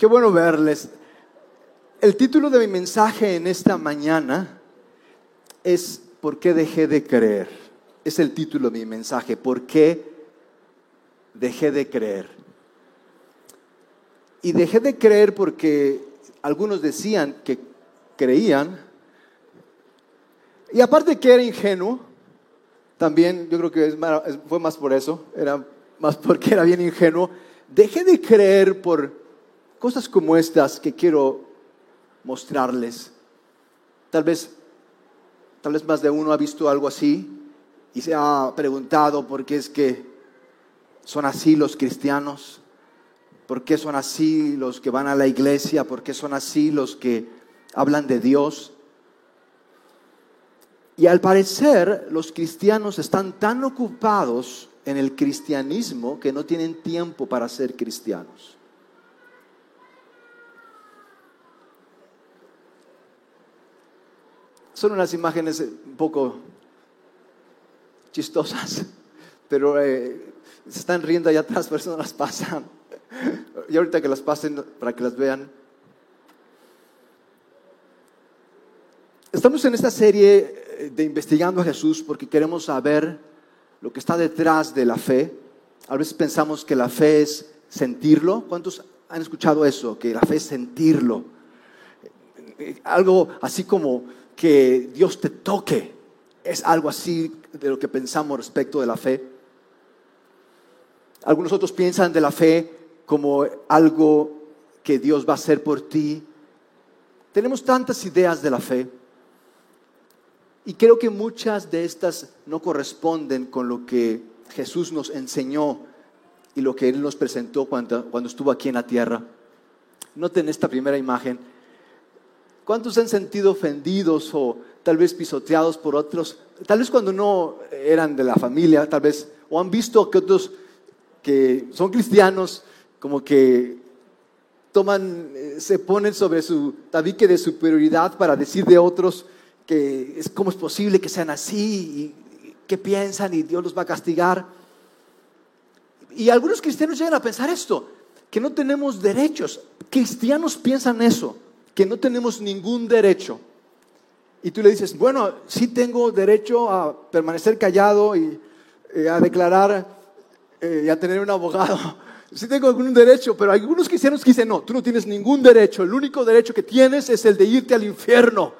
Qué bueno verles. El título de mi mensaje en esta mañana es ¿Por qué dejé de creer? Es el título de mi mensaje. ¿Por qué dejé de creer? Y dejé de creer porque algunos decían que creían. Y aparte que era ingenuo, también yo creo que fue más por eso, era más porque era bien ingenuo. Dejé de creer por cosas como estas que quiero mostrarles. Tal vez, tal vez más de uno ha visto algo así y se ha preguntado por qué es que son así los cristianos, por qué son así los que van a la iglesia, por qué son así los que hablan de Dios. Y al parecer los cristianos están tan ocupados en el cristianismo que no tienen tiempo para ser cristianos. Son unas imágenes un poco chistosas, pero eh, se están riendo allá atrás, por eso no las pasan. Y ahorita que las pasen para que las vean. Estamos en esta serie eh, de investigando a Jesús porque queremos saber lo que está detrás de la fe. A veces pensamos que la fe es sentirlo. ¿Cuántos han escuchado eso? Que la fe es sentirlo. Eh, algo así como que Dios te toque. Es algo así de lo que pensamos respecto de la fe. Algunos otros piensan de la fe como algo que Dios va a hacer por ti. Tenemos tantas ideas de la fe y creo que muchas de estas no corresponden con lo que Jesús nos enseñó y lo que Él nos presentó cuando, cuando estuvo aquí en la tierra. Noten esta primera imagen. ¿Cuántos han sentido ofendidos o tal vez pisoteados por otros? Tal vez cuando no eran de la familia, tal vez, o han visto que otros que son cristianos, como que toman, eh, se ponen sobre su tabique de superioridad para decir de otros que es cómo es posible que sean así y qué piensan y Dios los va a castigar. Y algunos cristianos llegan a pensar esto, que no tenemos derechos. Cristianos piensan eso que no tenemos ningún derecho. Y tú le dices, bueno, sí tengo derecho a permanecer callado y eh, a declarar eh, y a tener un abogado. Sí tengo algún derecho, pero algunos cristianos que dicen, no, tú no tienes ningún derecho. El único derecho que tienes es el de irte al infierno.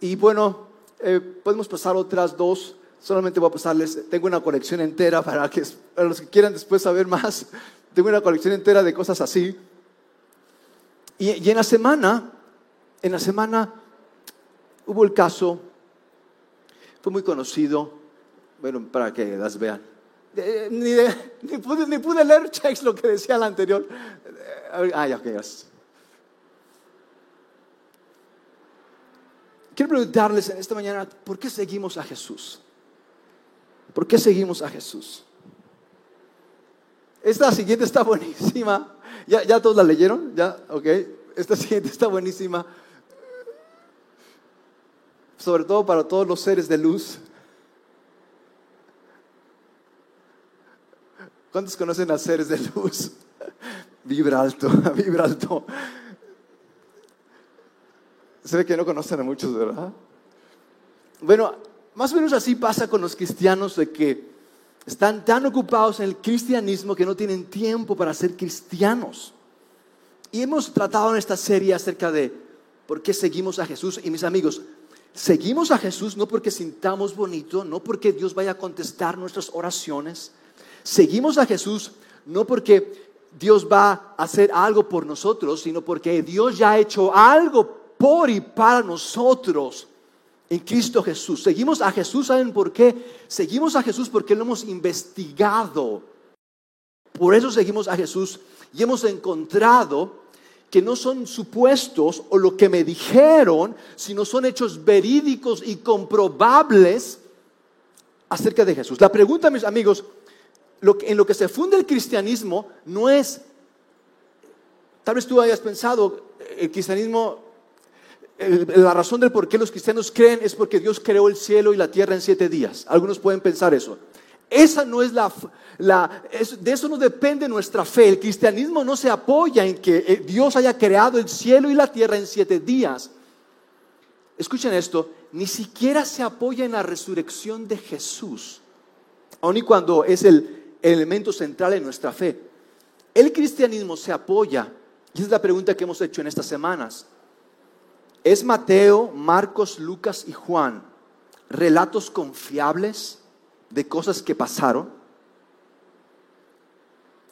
Y bueno, eh, podemos pasar otras dos. Solamente voy a pasarles, tengo una colección entera para, que, para los que quieran después saber más. Tengo una colección entera de cosas así. Y, en la semana, en la semana hubo el caso, fue muy conocido, bueno, para que las vean. ni, ni, pude, ni, pude, leer checks lo que decía la anterior. Ah, ya, ok, Quiero preguntarles en esta mañana, ¿por qué seguimos a Jesús? ¿Por qué seguimos a Jesús? Esta siguiente está buenísima. ¿Ya, ¿Ya todos la leyeron? ¿Ya? Ok. Esta siguiente está buenísima. Sobre todo para todos los seres de luz. ¿Cuántos conocen a seres de luz? Vibra alto, vibra alto. Se ve que no conocen a muchos, ¿verdad? Bueno, más o menos así pasa con los cristianos de que están tan ocupados en el cristianismo que no tienen tiempo para ser cristianos. Y hemos tratado en esta serie acerca de por qué seguimos a Jesús. Y mis amigos, seguimos a Jesús no porque sintamos bonito, no porque Dios vaya a contestar nuestras oraciones. Seguimos a Jesús no porque Dios va a hacer algo por nosotros, sino porque Dios ya ha hecho algo por y para nosotros en Cristo Jesús. Seguimos a Jesús, ¿saben por qué? Seguimos a Jesús porque lo hemos investigado. Por eso seguimos a Jesús y hemos encontrado que no son supuestos o lo que me dijeron, sino son hechos verídicos y comprobables acerca de Jesús. La pregunta, mis amigos, en lo que se funda el cristianismo no es, tal vez tú hayas pensado, el cristianismo la razón del por qué los cristianos creen es porque Dios creó el cielo y la tierra en siete días. Algunos pueden pensar eso. Esa no es la, la de eso no depende nuestra fe. El cristianismo no se apoya en que eh, Dios haya creado el cielo y la tierra en siete días. Escuchen esto, ni siquiera se apoya en la resurrección de Jesús, aun y cuando es el elemento central en nuestra fe. El cristianismo se apoya, y esa es la pregunta que hemos hecho en estas semanas. ¿Es Mateo, Marcos, Lucas y Juan relatos confiables de cosas que pasaron?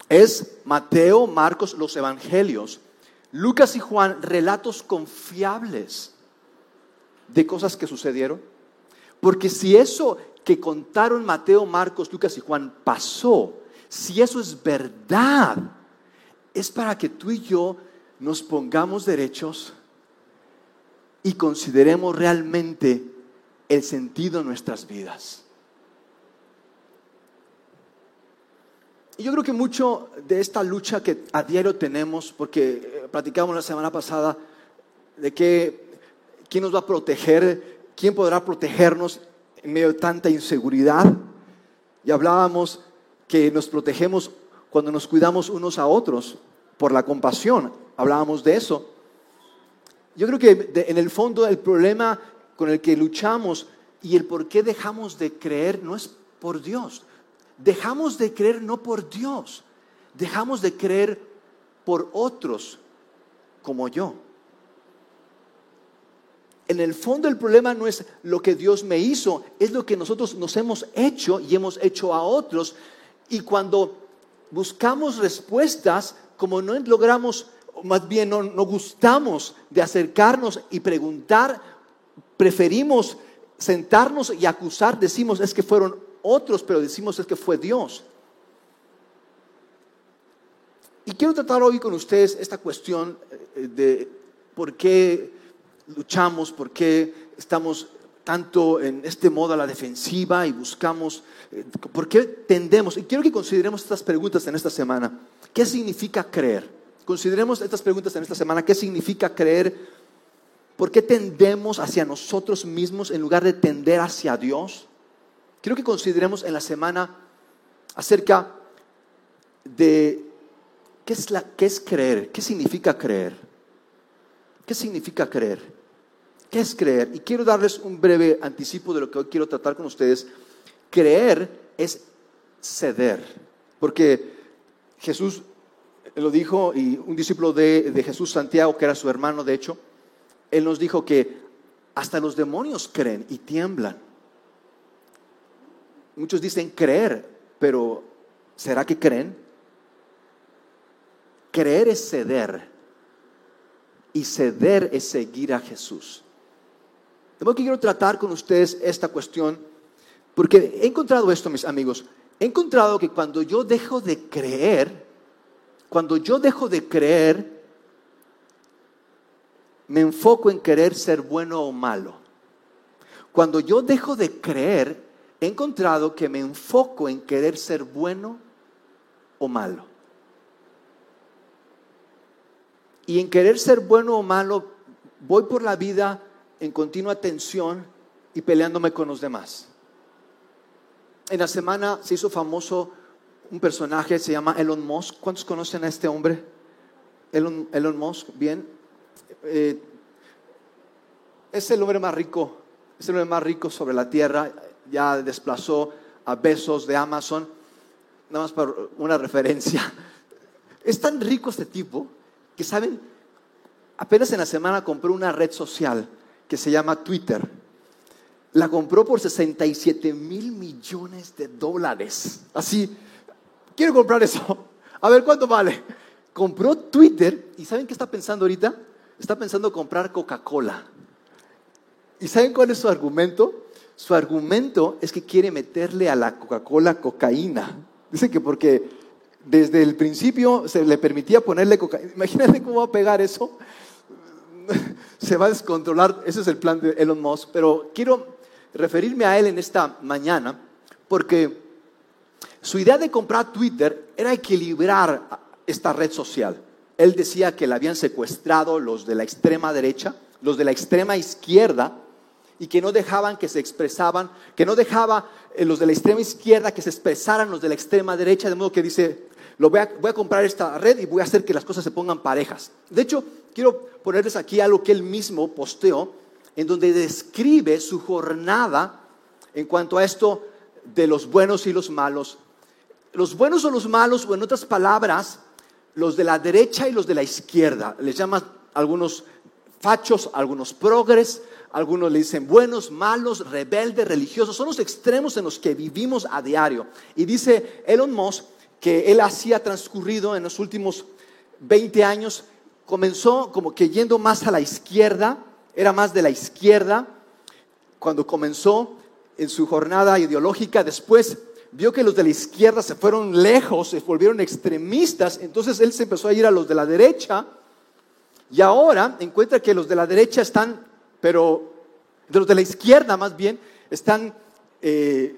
¿Es Mateo, Marcos, los evangelios, Lucas y Juan relatos confiables de cosas que sucedieron? Porque si eso que contaron Mateo, Marcos, Lucas y Juan pasó, si eso es verdad, es para que tú y yo nos pongamos derechos y consideremos realmente el sentido de nuestras vidas. Y yo creo que mucho de esta lucha que a diario tenemos, porque eh, platicamos la semana pasada de que quién nos va a proteger, quién podrá protegernos en medio de tanta inseguridad. Y hablábamos que nos protegemos cuando nos cuidamos unos a otros por la compasión. Hablábamos de eso. Yo creo que en el fondo el problema con el que luchamos y el por qué dejamos de creer no es por Dios. Dejamos de creer no por Dios. Dejamos de creer por otros como yo. En el fondo el problema no es lo que Dios me hizo, es lo que nosotros nos hemos hecho y hemos hecho a otros. Y cuando buscamos respuestas, como no logramos más bien no, gustamos de acercarnos y preguntar, preferimos sentarnos y acusar, decimos es que fueron otros, pero decimos es que fue Dios. Y quiero tratar hoy con ustedes esta cuestión eh, de por qué luchamos, por qué estamos tanto en este modo a la defensiva y buscamos, eh, por qué tendemos, y quiero que consideremos estas preguntas en esta semana. ¿Qué significa creer? Consideremos estas preguntas en esta semana. ¿Qué significa creer? ¿Por qué tendemos hacia nosotros mismos en lugar de tender hacia Dios? Quiero que consideremos en la semana acerca de qué es, la, qué es creer, qué significa creer. ¿Qué significa creer? ¿Qué es creer? Y quiero darles un breve anticipo de lo que hoy quiero tratar con ustedes. Creer es ceder, porque Jesús lo dijo, y un discípulo de, de, Jesús, Santiago, que era su hermano, de hecho, él nos dijo que hasta los demonios creen y tiemblan. Muchos dicen creer, pero ¿será que creen? Creer es ceder y ceder es seguir a Jesús. De modo que quiero tratar con ustedes esta cuestión, porque he encontrado esto, mis amigos, he encontrado que cuando yo dejo de creer, cuando yo dejo de creer, me enfoco en querer ser bueno o malo. Cuando yo dejo de creer, he encontrado que me enfoco en querer ser bueno o malo. Y en querer ser bueno o malo, voy por la vida en continua tensión y peleándome con los demás. En la semana se hizo famoso un personaje, se llama Elon Musk. ¿Cuántos conocen a este hombre? Elon, Elon Musk, bien. Eh, es el hombre más rico, es el hombre más rico sobre la tierra. Ya desplazó a Besos de Amazon. Nada más para una referencia. Es tan rico este tipo que, ¿saben? Apenas en la semana compró una red social que se llama Twitter. La compró por 67 mil millones de dólares. Así, quiero comprar eso. A ver, ¿cuánto vale? Compró Twitter y ¿saben qué está pensando ahorita? Está pensando comprar Coca-Cola. ¿Y saben cuál es su argumento? Su argumento es que quiere meterle a la Coca-Cola cocaína. Dice que porque desde el principio se le permitía ponerle cocaína. Imagínate cómo va a pegar eso. Se va a descontrolar. Ese es el plan de Elon Musk. Pero quiero referirme a él en esta mañana porque su idea de comprar Twitter era equilibrar esta red social. Él decía que la habían secuestrado los de la extrema derecha, los de la extrema izquierda, y que no dejaban que se expresaban, que no dejaba eh, los de la extrema izquierda que se expresaran los de la extrema derecha, de modo que dice, lo voy, a, voy a comprar esta red y voy a hacer que las cosas se pongan parejas. De hecho, quiero ponerles aquí algo que él mismo posteó, en donde describe su jornada en cuanto a esto de los buenos y los malos. Los buenos o los malos, o en otras palabras, los de la derecha y los de la izquierda. Les llaman algunos fachos, algunos progres, algunos le dicen buenos, malos, rebeldes, religiosos. Son los extremos en los que vivimos a diario. Y dice Elon Musk que él hacía transcurrido en los últimos 20 años, comenzó como que yendo más a la izquierda, era más de la izquierda, cuando comenzó en su jornada ideológica, después vio que los de la izquierda se fueron lejos, se volvieron extremistas, entonces él se empezó a ir a los de la derecha y ahora encuentra que los de la derecha están, pero de los de la izquierda más bien, están eh,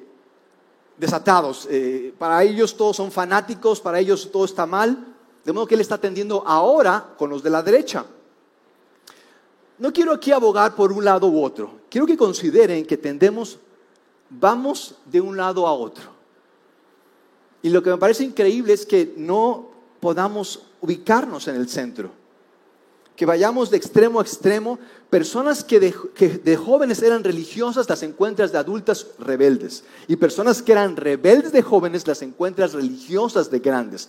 desatados. Eh, para ellos todos son fanáticos, para ellos todo está mal, de modo que él está atendiendo ahora con los de la derecha. No quiero aquí abogar por un lado u otro, quiero que consideren que tendemos, vamos de un lado a otro. Y lo que me parece increíble es que no podamos ubicarnos en el centro. Que vayamos de extremo a extremo. Personas que de, jóvenes eran religiosas las encuentras de adultas rebeldes. Y personas que eran rebeldes de jóvenes las encuentras religiosas de grandes.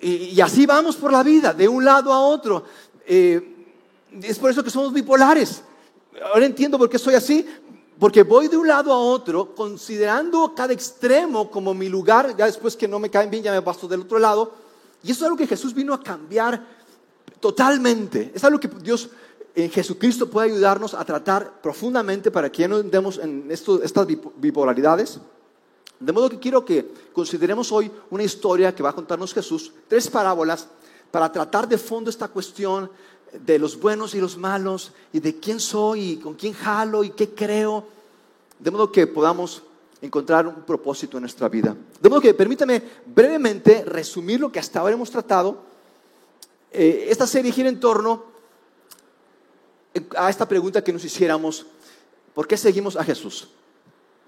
Y, así vamos por la vida, de un lado a otro. Eh, es por eso que somos bipolares. Ahora entiendo por qué soy así, porque voy de un lado a otro, considerando cada extremo como mi lugar, ya después que no me caen bien, ya me paso del otro lado. Y eso es algo que Jesús vino a cambiar totalmente. Es algo que Dios en Jesucristo puede ayudarnos a tratar profundamente para que ya no andemos en estas bipolaridades. De modo que quiero que consideremos hoy una historia que va a contarnos Jesús, tres parábolas, para tratar de fondo esta cuestión de los buenos y los malos, y de quién soy, y con quién jalo, y qué creo, de modo que podamos encontrar un propósito en nuestra vida. De modo que permítame brevemente resumir lo que hasta ahora hemos tratado. Eh, esta serie gira en torno a esta pregunta que nos hiciéramos, ¿por qué seguimos a Jesús?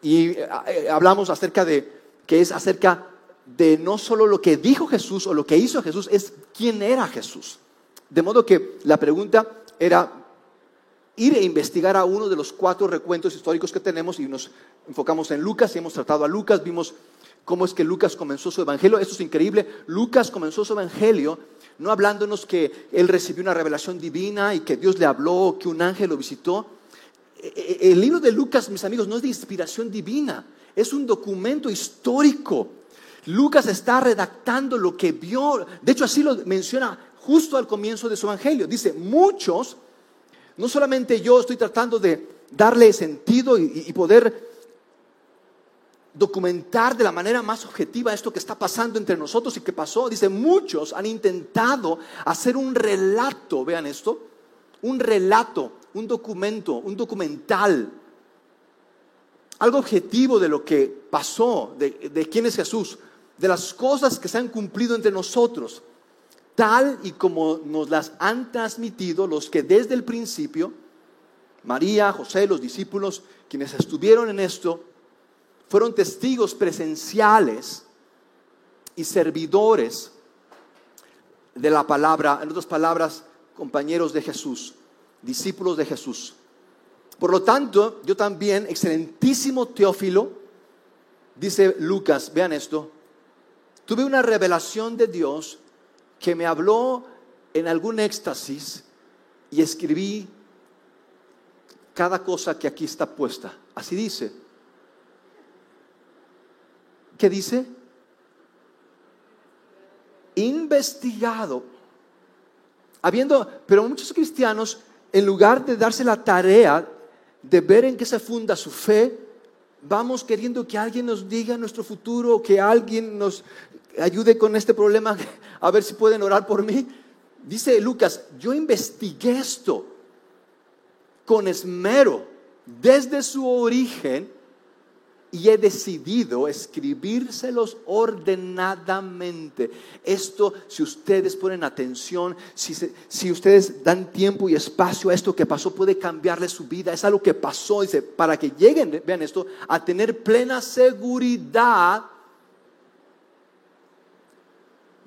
Y eh, hablamos acerca de que es acerca de no solo lo que dijo Jesús o lo que hizo Jesús, es quién era Jesús. De modo que la pregunta era ir e investigar a uno de los cuatro recuentos históricos que tenemos y nos enfocamos en Lucas y hemos tratado a Lucas, vimos cómo es que Lucas comenzó su evangelio. Esto es increíble. Lucas comenzó su evangelio no hablándonos que él recibió una revelación divina y que Dios le habló, que un ángel lo visitó. E, e, el libro de Lucas, mis amigos, no es de inspiración divina, es un documento histórico. Lucas está redactando lo que vio, de hecho así lo menciona justo al comienzo de su evangelio. Dice, muchos, no solamente yo estoy tratando de darle sentido y, poder documentar de la manera más objetiva esto que está pasando entre nosotros y que pasó. Dice, muchos han intentado hacer un relato, vean esto, un relato, un documento, un documental, algo objetivo de lo que pasó, de, de quién es Jesús, de las cosas que se han cumplido entre nosotros tal y como nos las han transmitido los que desde el principio, María, José, los discípulos, quienes estuvieron en esto, fueron testigos presenciales y servidores de la palabra, en otras palabras, compañeros de Jesús, discípulos de Jesús. Por lo tanto, yo también, excelentísimo Teófilo, dice Lucas, vean esto, tuve una revelación de Dios que me habló en algún éxtasis y escribí cada cosa que aquí está puesta. Así dice. ¿Qué dice? Investigado. Habiendo, pero muchos cristianos, en lugar de darse la tarea de ver en qué se funda su fe, vamos queriendo que alguien nos diga nuestro futuro, que alguien nos ayude con este problema, a ver si pueden orar por mí. Dice Lucas, yo investigué esto con esmero desde su origen y he decidido escribírselos ordenadamente. Esto, si ustedes ponen atención, si, si, ustedes dan tiempo y espacio a esto que pasó, puede cambiarle su vida. Es algo que pasó, dice, para que lleguen, vean esto, a tener plena seguridad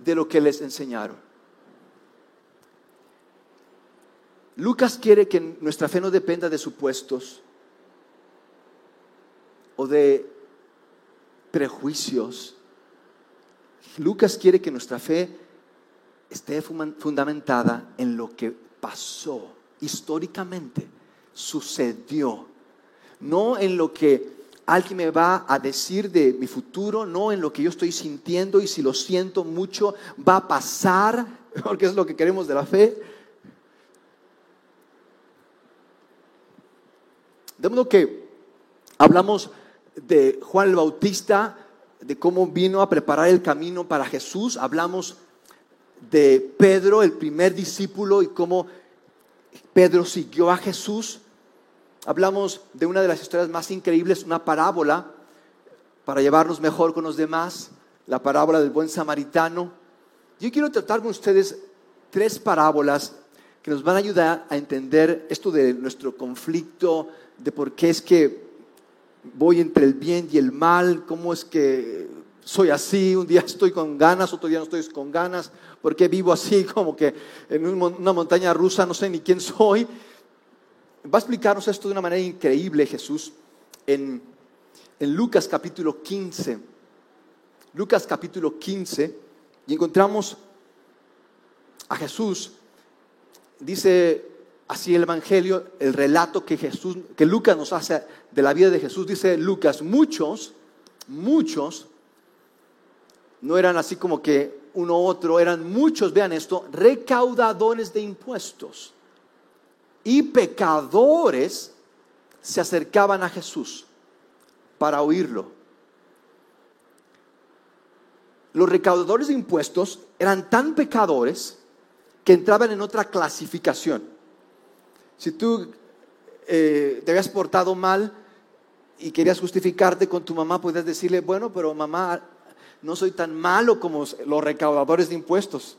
de lo que les enseñaron. Lucas quiere que nuestra fe no dependa de supuestos o de prejuicios. Lucas quiere que nuestra fe esté fundamentada en lo que pasó históricamente, sucedió, no en lo que alguien me va a decir de mi futuro, no en lo que yo estoy sintiendo y si lo siento mucho va a pasar, porque es lo que queremos de la fe. De modo que hablamos de Juan el Bautista, de cómo vino a preparar el camino para Jesús. Hablamos de Pedro, el primer discípulo, y cómo Pedro siguió a Jesús. Hablamos de una de las historias más increíbles, una parábola para llevarnos mejor con los demás, la parábola del buen samaritano. Yo quiero tratar con ustedes tres parábolas que nos van a ayudar a entender esto de nuestro conflicto, de por qué es que voy entre el bien y el mal, cómo es que soy así, un día estoy con ganas, otro día no estoy con ganas, por qué vivo así como que en una montaña rusa, no sé ni quién soy. Va a explicarnos esto de una manera increíble Jesús en, en Lucas capítulo 15. Lucas capítulo 15 y encontramos a Jesús, dice así el Evangelio, el relato que Jesús, que Lucas nos hace de la vida de Jesús, dice Lucas, muchos, muchos, no eran así como que uno u otro, eran muchos, vean esto, recaudadores de impuestos y pecadores se acercaban a Jesús para oírlo. Los recaudadores de impuestos eran tan pecadores que entraban en otra clasificación. Si tú eh, te habías portado mal y querías justificarte con tu mamá, podías decirle, bueno, pero mamá, no soy tan malo como los recaudadores de impuestos.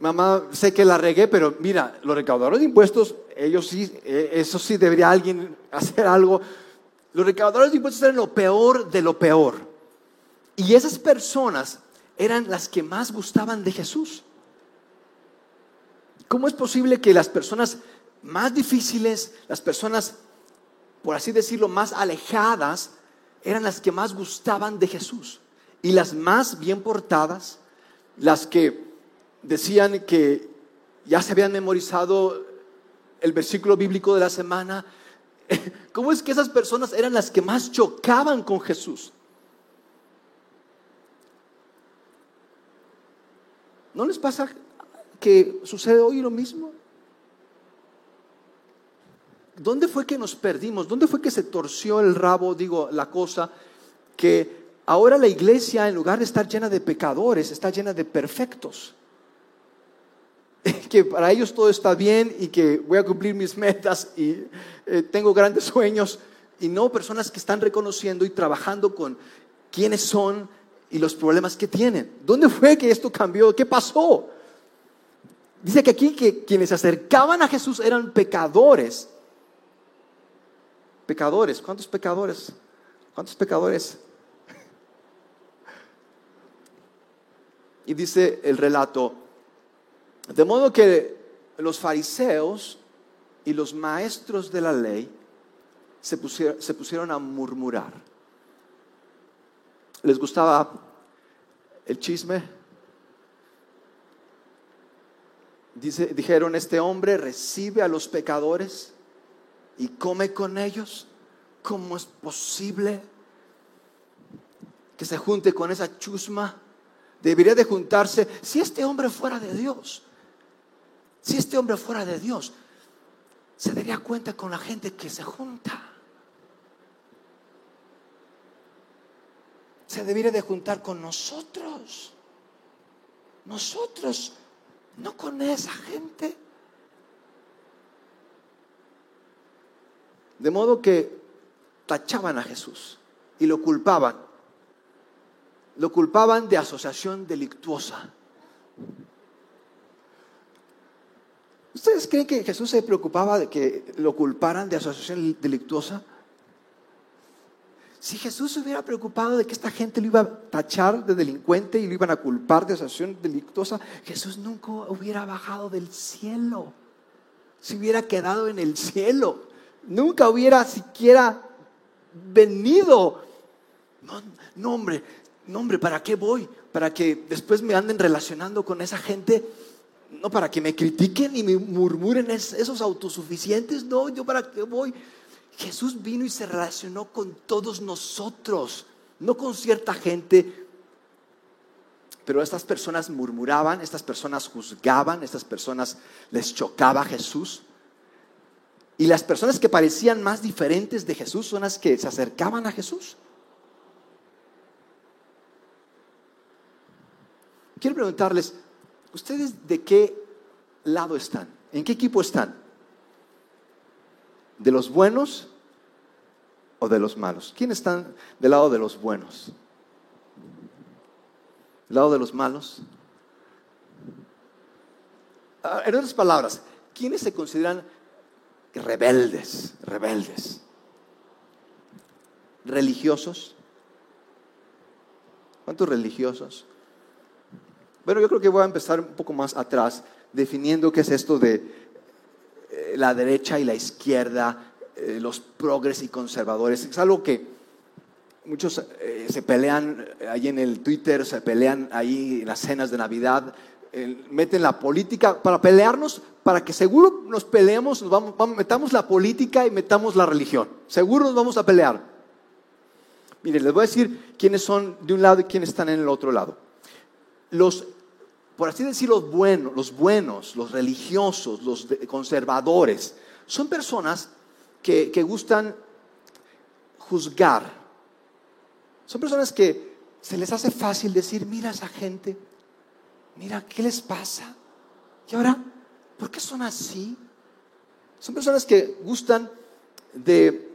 Mamá, sé que la regué, pero mira, los recaudadores de impuestos, ellos sí, eh, eso sí debería alguien hacer algo. Los recaudadores de impuestos eran lo peor de lo peor. Y esas personas eran las que más gustaban de Jesús. ¿Cómo es posible que las personas más difíciles, las personas, por así decirlo, más alejadas, eran las que más gustaban de Jesús. Y las más bien portadas, las que decían que ya se habían memorizado el versículo bíblico de la semana, ¿cómo es que esas personas eran las que más chocaban con Jesús? ¿No les pasa que sucede hoy lo mismo? ¿Dónde fue que nos perdimos? ¿Dónde fue que se torció el rabo, digo, la cosa? Que ahora la iglesia, en lugar de estar llena de pecadores, está llena de perfectos. Que para ellos todo está bien y que voy a cumplir mis metas y eh, tengo grandes sueños. Y no personas que están reconociendo y trabajando con quiénes son y los problemas que tienen. ¿Dónde fue que esto cambió? ¿Qué pasó? Dice que aquí que quienes se acercaban a Jesús eran pecadores Pecadores, ¿cuántos pecadores? ¿Cuántos pecadores? Y dice el relato, de modo que los fariseos y los maestros de la ley se pusieron, se pusieron a murmurar. ¿Les gustaba el chisme? Dijeron, este hombre recibe a los pecadores y come con ellos. ¿Cómo es posible que se junte con esa chusma? Debería de juntarse si este hombre fuera de Dios. Si este hombre fuera de Dios, se daría cuenta con la gente que se junta. Se debería de juntar con nosotros. Nosotros, no con esa gente. De modo que tachaban a Jesús. y lo culpaban. Lo culpaban de asociación delictuosa. ¿Ustedes creen que Jesús se preocupaba de que lo culparan de asociación delictuosa? Si Jesús se hubiera preocupado de que esta gente lo iba a tachar de delincuente y lo iban a culpar de asociación delictuosa, Jesús nunca hubiera bajado del cielo. Se hubiera quedado en el cielo. Nunca hubiera siquiera venido. No, hombre, no, hombre, ¿para qué voy? Para que después me anden relacionando con esa gente. No, para que me critiquen y me murmuren esos autosuficientes. No, yo para qué voy. Jesús vino y se relacionó con todos nosotros, no con cierta gente. Pero estas personas murmuraban, estas personas juzgaban, estas personas les chocaba a Jesús. Y las personas que parecían más diferentes de Jesús son las que se acercaban a Jesús. Quiero preguntarles, ¿ustedes de qué lado están? ¿En qué equipo están? ¿De los buenos o de los malos? ¿Quiénes están del lado de los buenos? ¿Del lado de los malos? Ah, en otras palabras, ¿quiénes se consideran rebeldes? Rebeldes. ¿Religiosos? ¿Cuántos religiosos? Bueno, yo creo que voy a empezar un poco más atrás, definiendo qué es esto de la derecha y la izquierda, eh, los progres y conservadores. Es algo que muchos eh, se pelean ahí en el Twitter, se pelean ahí en las cenas de Navidad, meten la política para pelearnos, para que seguro nos peleemos, nos vamos, metamos la política y metamos la religión. Seguro nos vamos a pelear. Miren, les voy a decir quiénes son de un lado y quiénes están en el otro lado. Los por así decirlo, los buenos, los buenos, los religiosos, los conservadores, son personas que, gustan juzgar. Son personas que se les hace fácil decir, mira a esa gente, mira, ¿qué les pasa? Y ahora, ¿por qué son así? Son personas que gustan de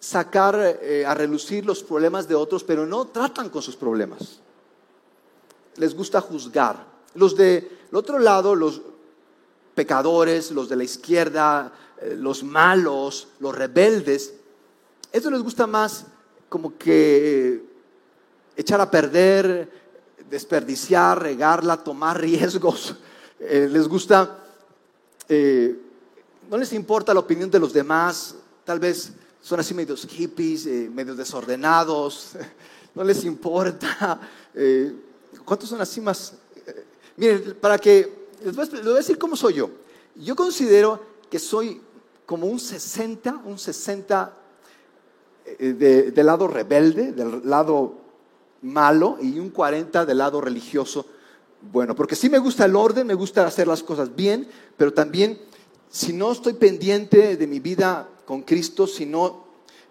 sacar eh, a relucir los problemas de otros, pero no tratan con sus problemas. Les gusta juzgar. Los del otro lado, los pecadores, los de la izquierda, eh, los malos, los rebeldes, eso les gusta más como que echar a perder, desperdiciar, regarla, tomar riesgos. Eh, les gusta, eh, no les importa la opinión de los demás, tal vez son así medios hippies, medios desordenados, no les importa. ¿Cuántos son así más Miren, para que, les voy, a decir cómo soy yo. Yo considero que soy como un 60, un 60 eh, del lado rebelde, del lado malo, y un 40 del lado religioso bueno. Porque sí me gusta el orden, me gusta hacer las cosas bien, pero también si no estoy pendiente de mi vida con Cristo, si no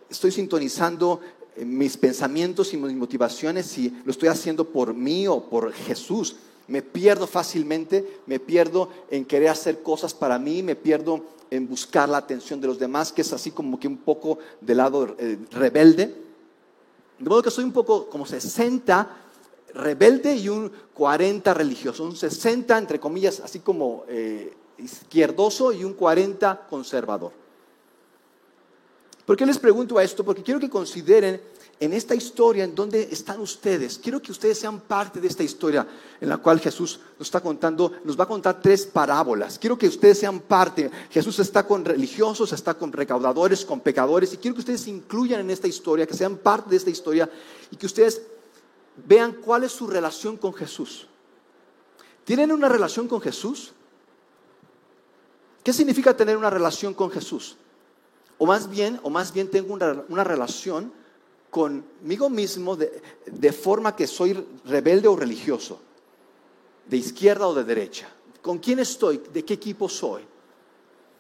estoy sintonizando mis pensamientos y mis motivaciones, si lo estoy haciendo por mí o por Jesús, me pierdo fácilmente, me pierdo en querer hacer cosas para mí, me pierdo en buscar la atención de los demás, que es así como que un poco del lado eh, rebelde. De modo que soy un poco como 60 rebelde y un 40 religioso, un 60 entre comillas, así como eh, izquierdoso y un 40 conservador. ¿Por qué les pregunto a esto? Porque quiero que consideren en esta historia en donde están ustedes. Quiero que ustedes sean parte de esta historia en la cual Jesús nos está contando, nos va a contar tres parábolas. Quiero que ustedes sean parte. Jesús está con religiosos, está con recaudadores, con pecadores y quiero que ustedes se incluyan en esta historia, que sean parte de esta historia y que ustedes vean cuál es su relación con Jesús. ¿Tienen una relación con Jesús? ¿Qué significa tener una relación con Jesús? O más bien, o más bien tengo una, una relación conmigo mismo de, forma que soy rebelde o religioso, de izquierda o de derecha. ¿Con quién estoy? ¿De qué equipo soy?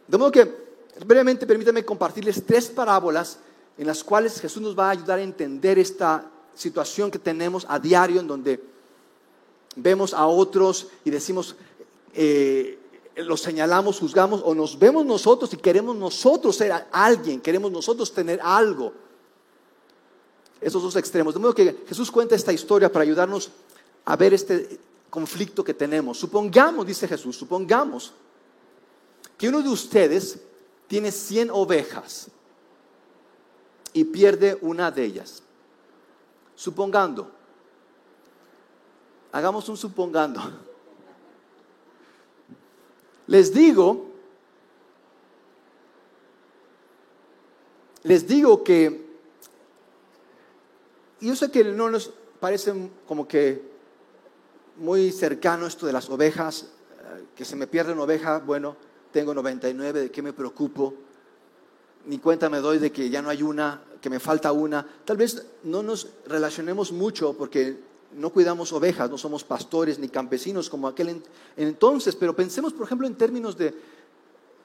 De modo que, brevemente, permítanme compartirles tres parábolas en las cuales Jesús nos va a ayudar a entender esta situación que tenemos a diario en donde vemos a otros y decimos, eh, los señalamos, juzgamos o nos vemos nosotros y queremos nosotros ser alguien, queremos nosotros tener algo esos dos extremos. De modo que Jesús cuenta esta historia para ayudarnos a ver este conflicto que tenemos. Supongamos, dice Jesús, supongamos que uno de ustedes tiene 100 ovejas y pierde una de ellas. Supongando, hagamos un supongando. Les digo, les digo que, yo sé que no nos parece como que muy cercano esto de las ovejas, eh, que se me pierde una oveja, bueno, tengo 99, ¿de qué me preocupo? Ni cuenta me doy de que ya no hay una, que me falta una. Tal vez no nos relacionemos mucho porque no cuidamos ovejas, no somos pastores ni campesinos como aquel entonces, pero pensemos, por ejemplo, en términos de,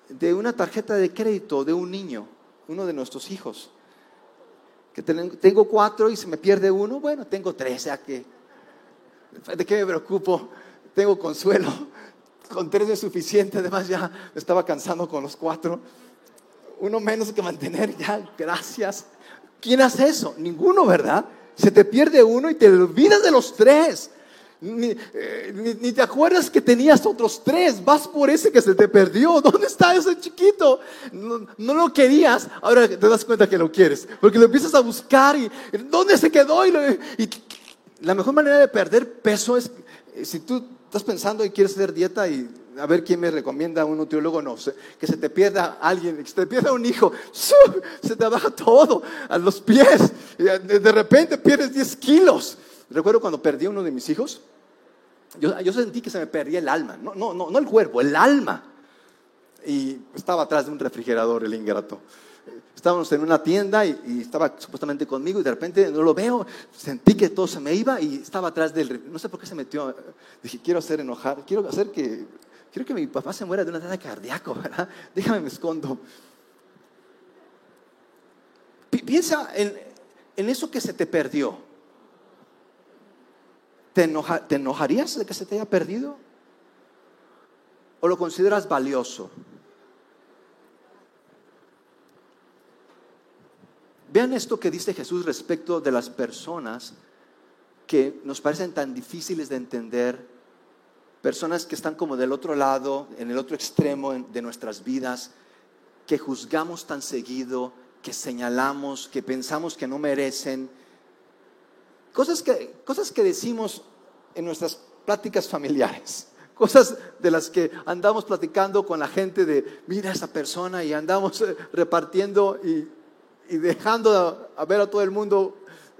de una tarjeta de crédito de un niño, uno de nuestros hijos. Que tengo cuatro y se me pierde uno, bueno, tengo tres, sea que, ¿de qué me preocupo? Tengo consuelo, con tres es suficiente, además ya me estaba cansando con los cuatro. Uno menos que mantener, ya, gracias. ¿Quién hace eso? Ninguno, ¿verdad? Se te pierde uno y te olvidas de los tres. Eh, ni, te acuerdas que tenías otros tres. Vas por ese que se te perdió. ¿Dónde está ese chiquito? No, lo querías. Ahora te das cuenta que lo quieres. Porque lo empiezas a buscar y ¿dónde se quedó? y la mejor manera de perder peso es eh, si tú estás pensando y quieres hacer dieta y a ver quién me recomienda un nutriólogo, no, que se te pierda alguien, que se te pierda un hijo, se te baja todo a los pies, de repente pierdes 10 kilos. Recuerdo cuando perdí a uno de mis hijos, yo, sentí que se me perdía el alma, no, no, no, no el cuerpo, el alma. Y estaba atrás de un refrigerador el ingrato estábamos en una tienda y, estaba supuestamente conmigo y de repente no lo veo, sentí que todo se me iba y estaba atrás del... No sé por qué se metió. Dije, quiero hacer enojar, quiero hacer que... Quiero que mi papá se muera de un ataque cardíaco, ¿verdad? Déjame me escondo. piensa en, en, eso que se te perdió. ¿Te, ¿Te enojarías de que se te haya perdido? ¿O lo consideras valioso? Vean esto que dice Jesús respecto de las personas que nos parecen tan difíciles de entender, personas que están como del otro lado, en el otro extremo de nuestras vidas, que juzgamos tan seguido, que señalamos, que pensamos que no merecen, cosas que, cosas que decimos en nuestras pláticas familiares cosas de las que andamos platicando con la gente de, mira a esa persona y andamos eh, repartiendo y dejando a, ver a todo el mundo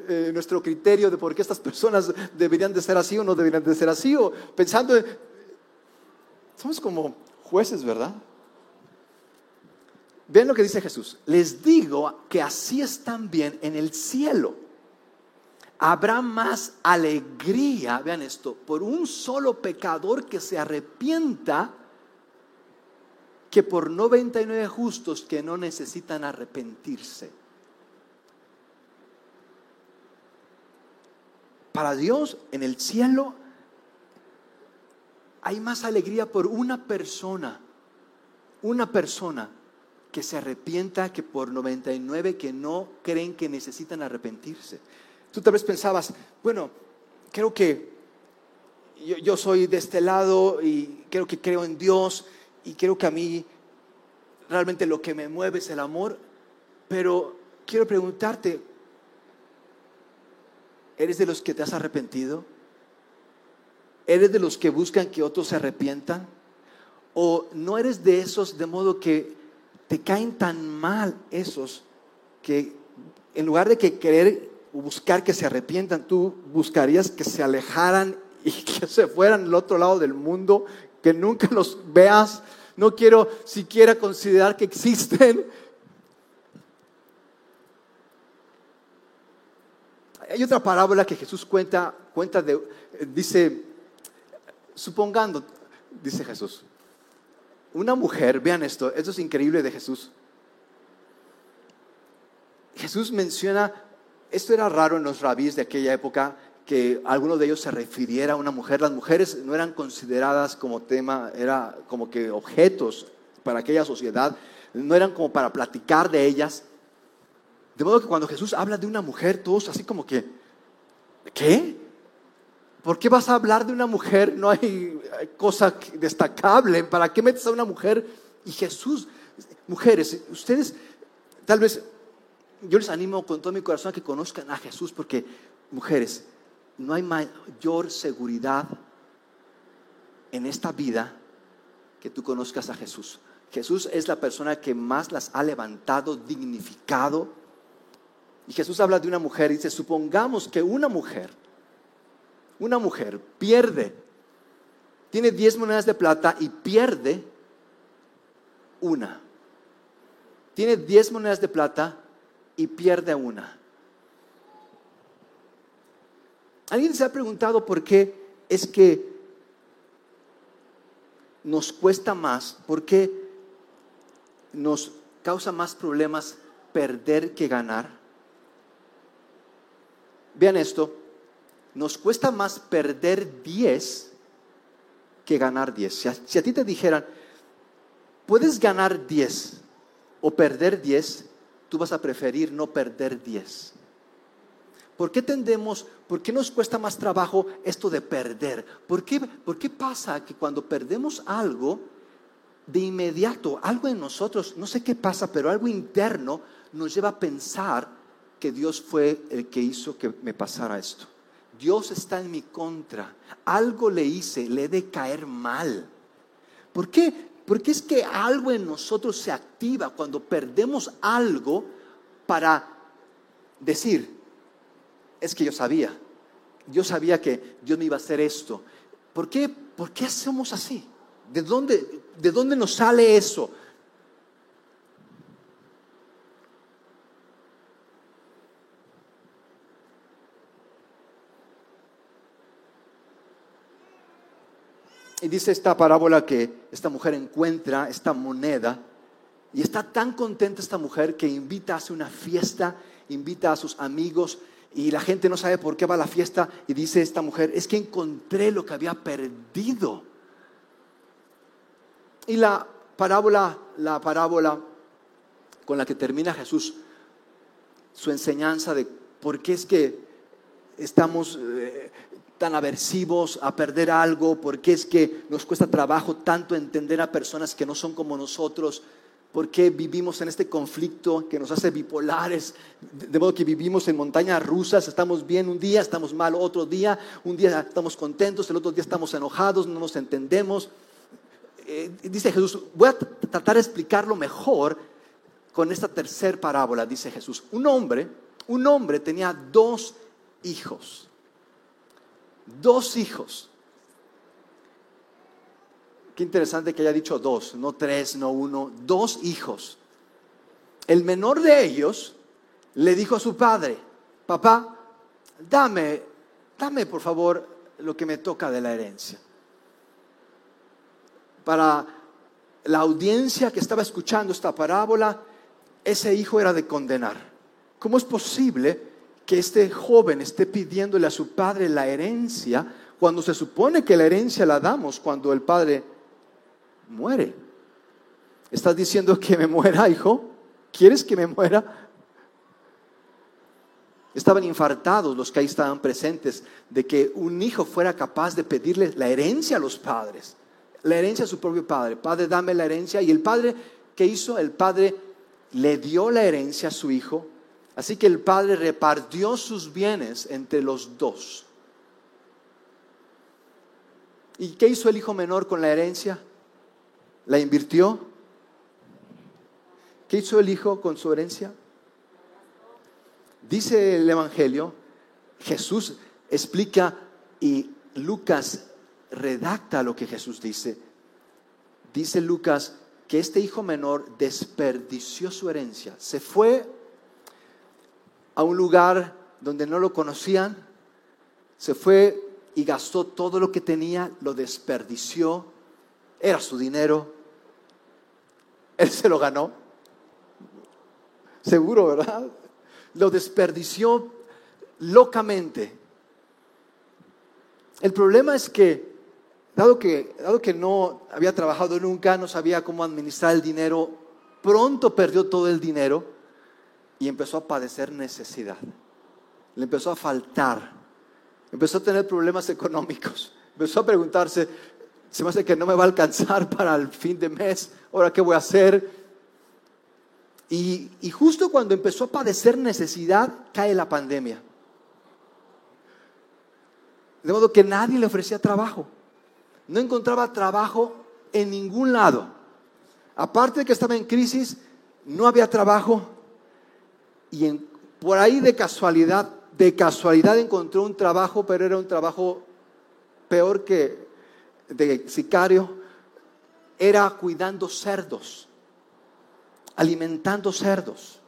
eh, nuestro criterio de por qué estas personas deberían de ser así o no deberían de ser así, o pensando, somos como jueces, ¿verdad? Vean lo que dice Jesús. Les digo que así están bien en el cielo. Habrá más alegría, vean esto, por un solo pecador que se arrepienta que por 99 justos que no necesitan arrepentirse. Para Dios en el cielo hay más alegría por una persona, una persona que se arrepienta que por 99 que no creen que necesitan arrepentirse. Tú tal vez pensabas, bueno, creo que yo, soy de este lado y creo que creo en Dios y creo que a mí realmente lo que me mueve es el amor, pero quiero preguntarte, ¿eres de los que te has arrepentido? ¿Eres de los que buscan que otros se arrepientan? ¿O no eres de esos de modo que te caen tan mal esos que en lugar de que querer buscar que se arrepientan, tú buscarías que se alejaran y que se fueran al otro lado del mundo, que nunca los veas, no quiero siquiera considerar que existen. Hay otra parábola que Jesús cuenta, cuenta de, dice, supongando, dice Jesús, una mujer, vean esto, esto es increíble de Jesús. Jesús menciona, esto era raro en los rabíes de aquella época, que alguno de ellos se refiriera a una mujer. Las mujeres no eran consideradas como tema, era como que objetos para aquella sociedad, no eran como para platicar de ellas. De modo que cuando Jesús habla de una mujer, todos así como que, ¿qué? ¿Por qué vas a hablar de una mujer? No hay cosa destacable. ¿Para qué metes a una mujer? Y Jesús, mujeres, ustedes tal vez, yo les animo con todo mi corazón a que conozcan a Jesús porque, mujeres, no hay mayor seguridad en esta vida que tú conozcas a Jesús. Jesús es la persona que más las ha levantado, dignificado. Y Jesús habla de una mujer y dice, supongamos que una mujer, una mujer pierde, tiene 10 monedas de plata y pierde una. Tiene 10 monedas de plata y pierde una. ¿Alguien se ha preguntado por qué es que nos cuesta más? ¿Por qué nos causa más problemas perder que ganar? Vean esto, nos cuesta más perder 10 que ganar 10. Si a, ti te dijeran, puedes ganar 10 o perder 10, tú vas a preferir no perder 10. ¿Por qué tendemos, por qué nos cuesta más trabajo esto de perder? ¿Por qué, ¿Por qué pasa que cuando perdemos algo, de inmediato, algo en nosotros, no sé qué pasa, pero algo interno nos lleva a pensar que Dios fue el que hizo que me pasara esto? Dios está en mi contra. Algo le hice, le he de caer mal. ¿Por qué? Porque es que algo en nosotros se activa cuando perdemos algo para decir, es que yo sabía, yo sabía que Dios me iba a hacer esto. ¿Por qué, ¿Por qué hacemos así? ¿De dónde, ¿De dónde nos sale eso? Y dice esta parábola que esta mujer encuentra esta moneda y está tan contenta esta mujer que invita a hacer una fiesta, invita a sus amigos y la gente no sabe por qué va a la fiesta y dice esta mujer, es que encontré lo que había perdido. Y la parábola, la parábola con la que termina Jesús su enseñanza de por qué es que estamos eh, tan aversivos a perder algo, por qué es que nos cuesta trabajo tanto entender a personas que no son como nosotros, por qué vivimos en este conflicto que nos hace bipolares, de modo que vivimos en montañas rusas, estamos bien un día, estamos mal otro día, un día estamos contentos, el otro día estamos enojados, no nos entendemos. Eh, dice Jesús, voy a tratar de explicarlo mejor con esta tercera parábola, dice Jesús. Un hombre, un hombre tenía dos hijos dos hijos. Qué interesante que haya dicho dos, no tres, no uno, dos hijos. El menor de ellos le dijo a su padre, papá, dame, dame por favor lo que me toca de la herencia. Para la audiencia que estaba escuchando esta parábola, ese hijo era de condenar. ¿Cómo es posible que este joven esté pidiéndole a su padre la herencia cuando se supone que la herencia la damos cuando el padre muere. ¿Estás diciendo que me muera, hijo? ¿Quieres que me muera? Estaban infartados los que ahí estaban presentes de que un hijo fuera capaz de pedirle la herencia a los padres, la herencia a su propio padre. Padre, dame la herencia. Y el padre, ¿qué hizo? El padre le dio la herencia a su hijo Así que el padre repartió sus bienes entre los dos. ¿Y qué hizo el hijo menor con la herencia? ¿La invirtió? ¿Qué hizo el hijo con su herencia? Dice el Evangelio, Jesús explica y Lucas redacta lo que Jesús dice. Dice Lucas que este hijo menor desperdició su herencia, se fue a un lugar donde no lo conocían, se fue y gastó todo lo que tenía, lo desperdició, era su dinero, él se lo ganó, seguro, ¿verdad? Lo desperdició locamente. El problema es que, dado que, dado que no había trabajado nunca, no sabía cómo administrar el dinero, pronto perdió todo el dinero y empezó a padecer necesidad. Le empezó a faltar. Empezó a tener problemas económicos. Empezó a preguntarse, se me hace que no me va a alcanzar para el fin de mes. Ahora, ¿qué voy a hacer? Y, y justo cuando empezó a padecer necesidad, cae la pandemia. De modo que nadie le ofrecía trabajo. No encontraba trabajo en ningún lado. Aparte de que estaba en crisis, no había trabajo. Y por ahí de casualidad, de casualidad encontró un trabajo, pero era un trabajo peor que de sicario. Era cuidando cerdos, alimentando cerdos.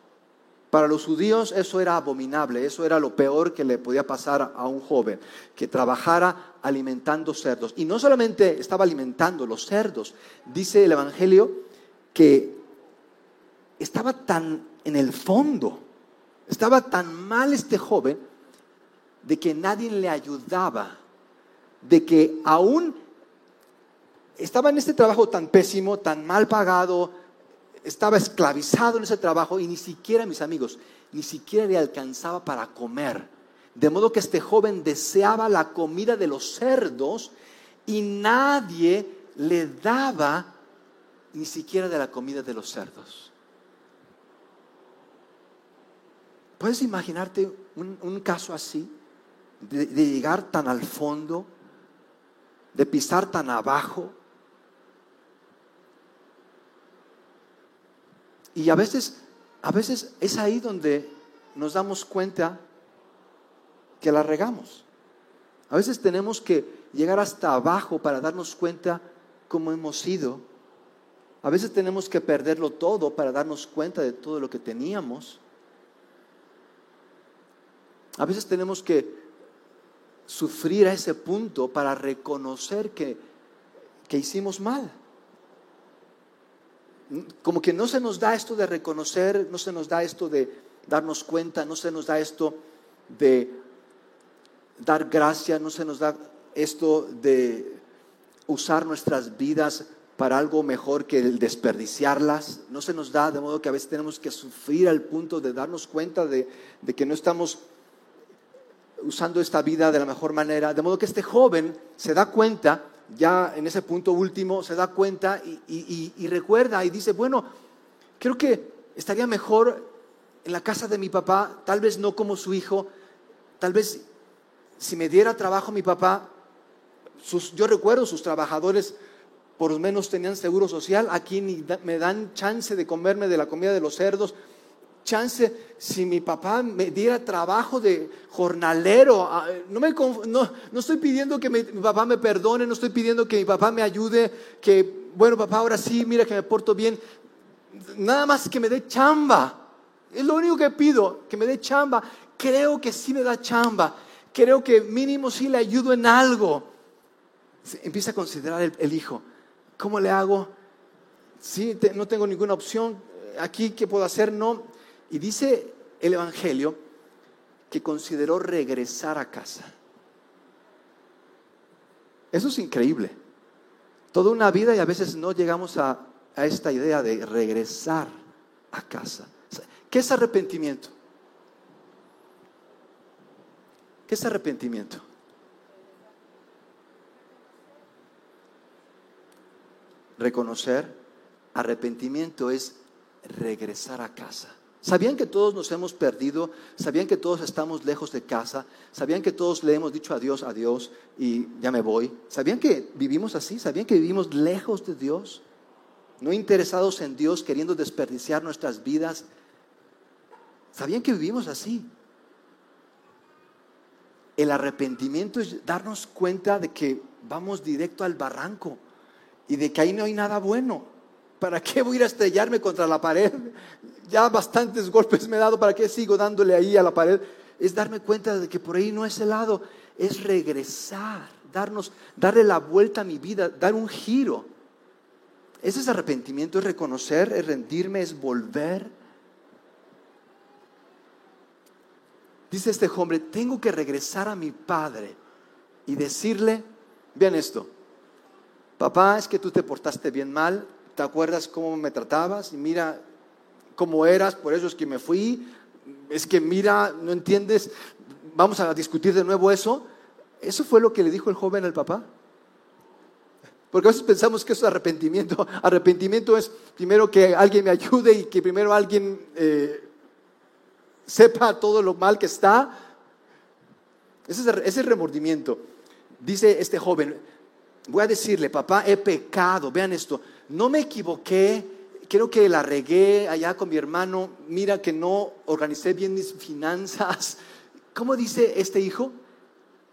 Para los judíos eso era abominable, eso era lo peor que le podía pasar a un joven, que trabajara alimentando cerdos. Y no solamente estaba alimentando los cerdos, dice el Evangelio que estaba tan en el fondo, estaba tan mal este joven de que nadie le ayudaba, de que aún estaba en este trabajo tan pésimo, tan mal pagado, estaba esclavizado en ese trabajo y ni siquiera, mis amigos, ni siquiera le alcanzaba para comer. De modo que este joven deseaba la comida de los cerdos y nadie le daba ni siquiera de la comida de los cerdos. ¿Puedes imaginarte un, caso así? de llegar tan al fondo, de pisar tan abajo, Y a veces, a veces es ahí donde nos damos cuenta que la regamos. A veces tenemos que llegar hasta abajo para darnos cuenta cómo hemos sido. A veces tenemos que perderlo todo para darnos cuenta de todo lo que teníamos. A veces tenemos que sufrir a ese punto para reconocer que, que hicimos mal como que no se nos da esto de reconocer, no se nos da esto de darnos cuenta, no se nos da esto de dar gracia, no se nos da esto de usar nuestras vidas para algo mejor que el desperdiciarlas. No se nos da, de modo que a veces tenemos que sufrir al punto de darnos cuenta de, de que no estamos usando esta vida de la mejor manera. De modo que este joven se da cuenta ya en ese punto último se da cuenta y, recuerda y dice, bueno, creo que estaría mejor en la casa de mi papá, tal vez no como su hijo, tal vez si me diera trabajo mi papá, yo recuerdo sus trabajadores por lo menos tenían seguro social, aquí me dan chance de comerme de la comida de los cerdos, chance, si mi papá me diera trabajo de jornalero, ah, no, me, no, no estoy pidiendo que mi, papá me perdone, no estoy pidiendo que mi papá me ayude, que, bueno, papá, ahora sí, mira que me porto bien, nada más que me dé chamba. Es lo único que pido, que me dé chamba. Creo que sí me da chamba. Creo que mínimo sí le ayudo en algo. Empieza a considerar el, hijo. ¿Cómo le hago? Sí, no tengo ninguna opción. Aquí, ¿qué puedo hacer? No y dice el Evangelio que consideró regresar a casa. Eso es increíble. Toda una vida y a veces no llegamos a, esta idea de regresar a casa. ¿Qué es arrepentimiento? ¿Qué es arrepentimiento? Reconocer, arrepentimiento es regresar a casa. ¿Sabían que todos nos hemos perdido? ¿Sabían que todos estamos lejos de casa? ¿Sabían que todos le hemos dicho adiós, adiós y ya me voy? ¿Sabían que vivimos así? ¿Sabían que vivimos lejos de Dios? No interesados en Dios, queriendo desperdiciar nuestras vidas. ¿Sabían que vivimos así? El arrepentimiento es darnos cuenta de que vamos directo al barranco y de que ahí no hay nada bueno. ¿Para qué voy a ir a estrellarme contra la pared? Ya bastantes golpes me he dado, ¿para qué sigo dándole ahí a la pared? Es darme cuenta de que por ahí no es el lado, es regresar, darnos, darle la vuelta a mi vida, dar un giro. Ese es arrepentimiento, es reconocer, es rendirme, es volver. Dice este hombre, tengo que regresar a mi padre y decirle, vean esto, papá, es que tú te portaste bien mal, ¿te acuerdas cómo me tratabas? Y mira cómo eras, por eso es que me fui, es que mira, no entiendes, vamos a discutir de nuevo eso. Eso fue lo que le dijo el joven al papá. Porque a veces pensamos que eso es arrepentimiento. Arrepentimiento es primero que alguien me ayude y que primero alguien eh, sepa todo lo mal que está. Ese es, el remordimiento. Dice este joven, voy a decirle, papá, he pecado. Vean esto, no me equivoqué, creo que la regué allá con mi hermano, mira que no organicé bien mis finanzas. ¿Cómo dice este hijo?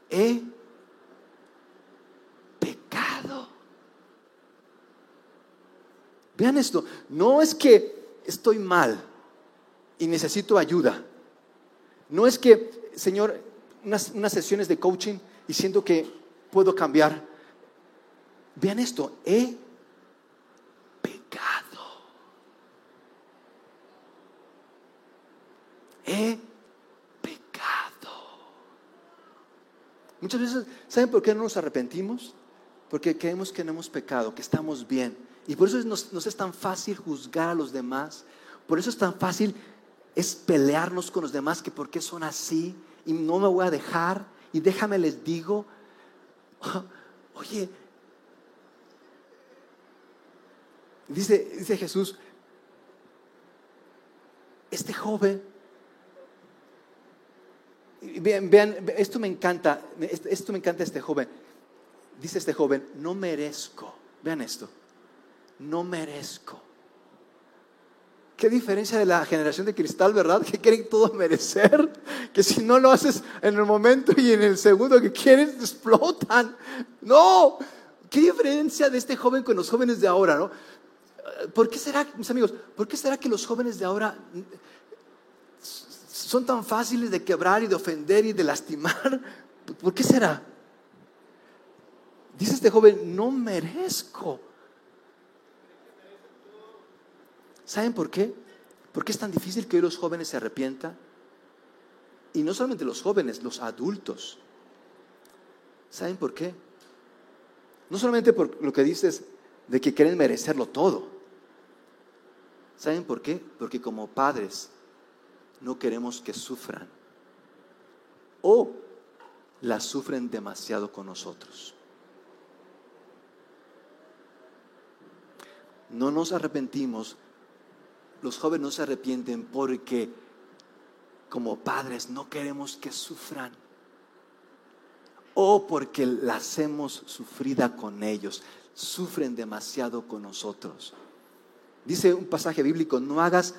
He Vean esto, no es que estoy mal y necesito ayuda. No es que, Señor, unas, sesiones de coaching y siento que puedo cambiar. Vean esto, he pecado. He pecado. Muchas veces, ¿saben por qué no nos arrepentimos? Porque creemos que no hemos pecado, que estamos bien. Y por eso nos, es tan fácil juzgar a los demás. Por eso es tan fácil es pelearnos con los demás que por qué son así y no me voy a dejar y déjame les digo, oye, dice, dice Jesús, este joven, vean, esto me encanta, esto me encanta este joven, dice este joven, no merezco, vean esto, no merezco. Qué diferencia de la generación de cristal, ¿verdad? Que quieren todo merecer, que si no lo haces en el momento y en el segundo que quieres, explotan. No, qué diferencia de este joven con los jóvenes de ahora, ¿no? ¿Por qué será, mis amigos, por qué será que los jóvenes de ahora son tan fáciles de quebrar y de ofender y de lastimar? ¿Por qué será? Dice este joven, no merezco ¿Saben por qué? ¿Por qué es tan difícil que hoy los jóvenes se arrepientan? Y no solamente los jóvenes, los adultos. ¿Saben por qué? No solamente por lo que dices de que quieren merecerlo todo. ¿Saben por qué? Porque como padres no queremos que sufran. O las sufren demasiado con nosotros. No nos arrepentimos los jóvenes no se arrepienten porque como padres no queremos que sufran o porque la hacemos sufrida con ellos. Sufren demasiado con nosotros. Dice un pasaje bíblico, no hagas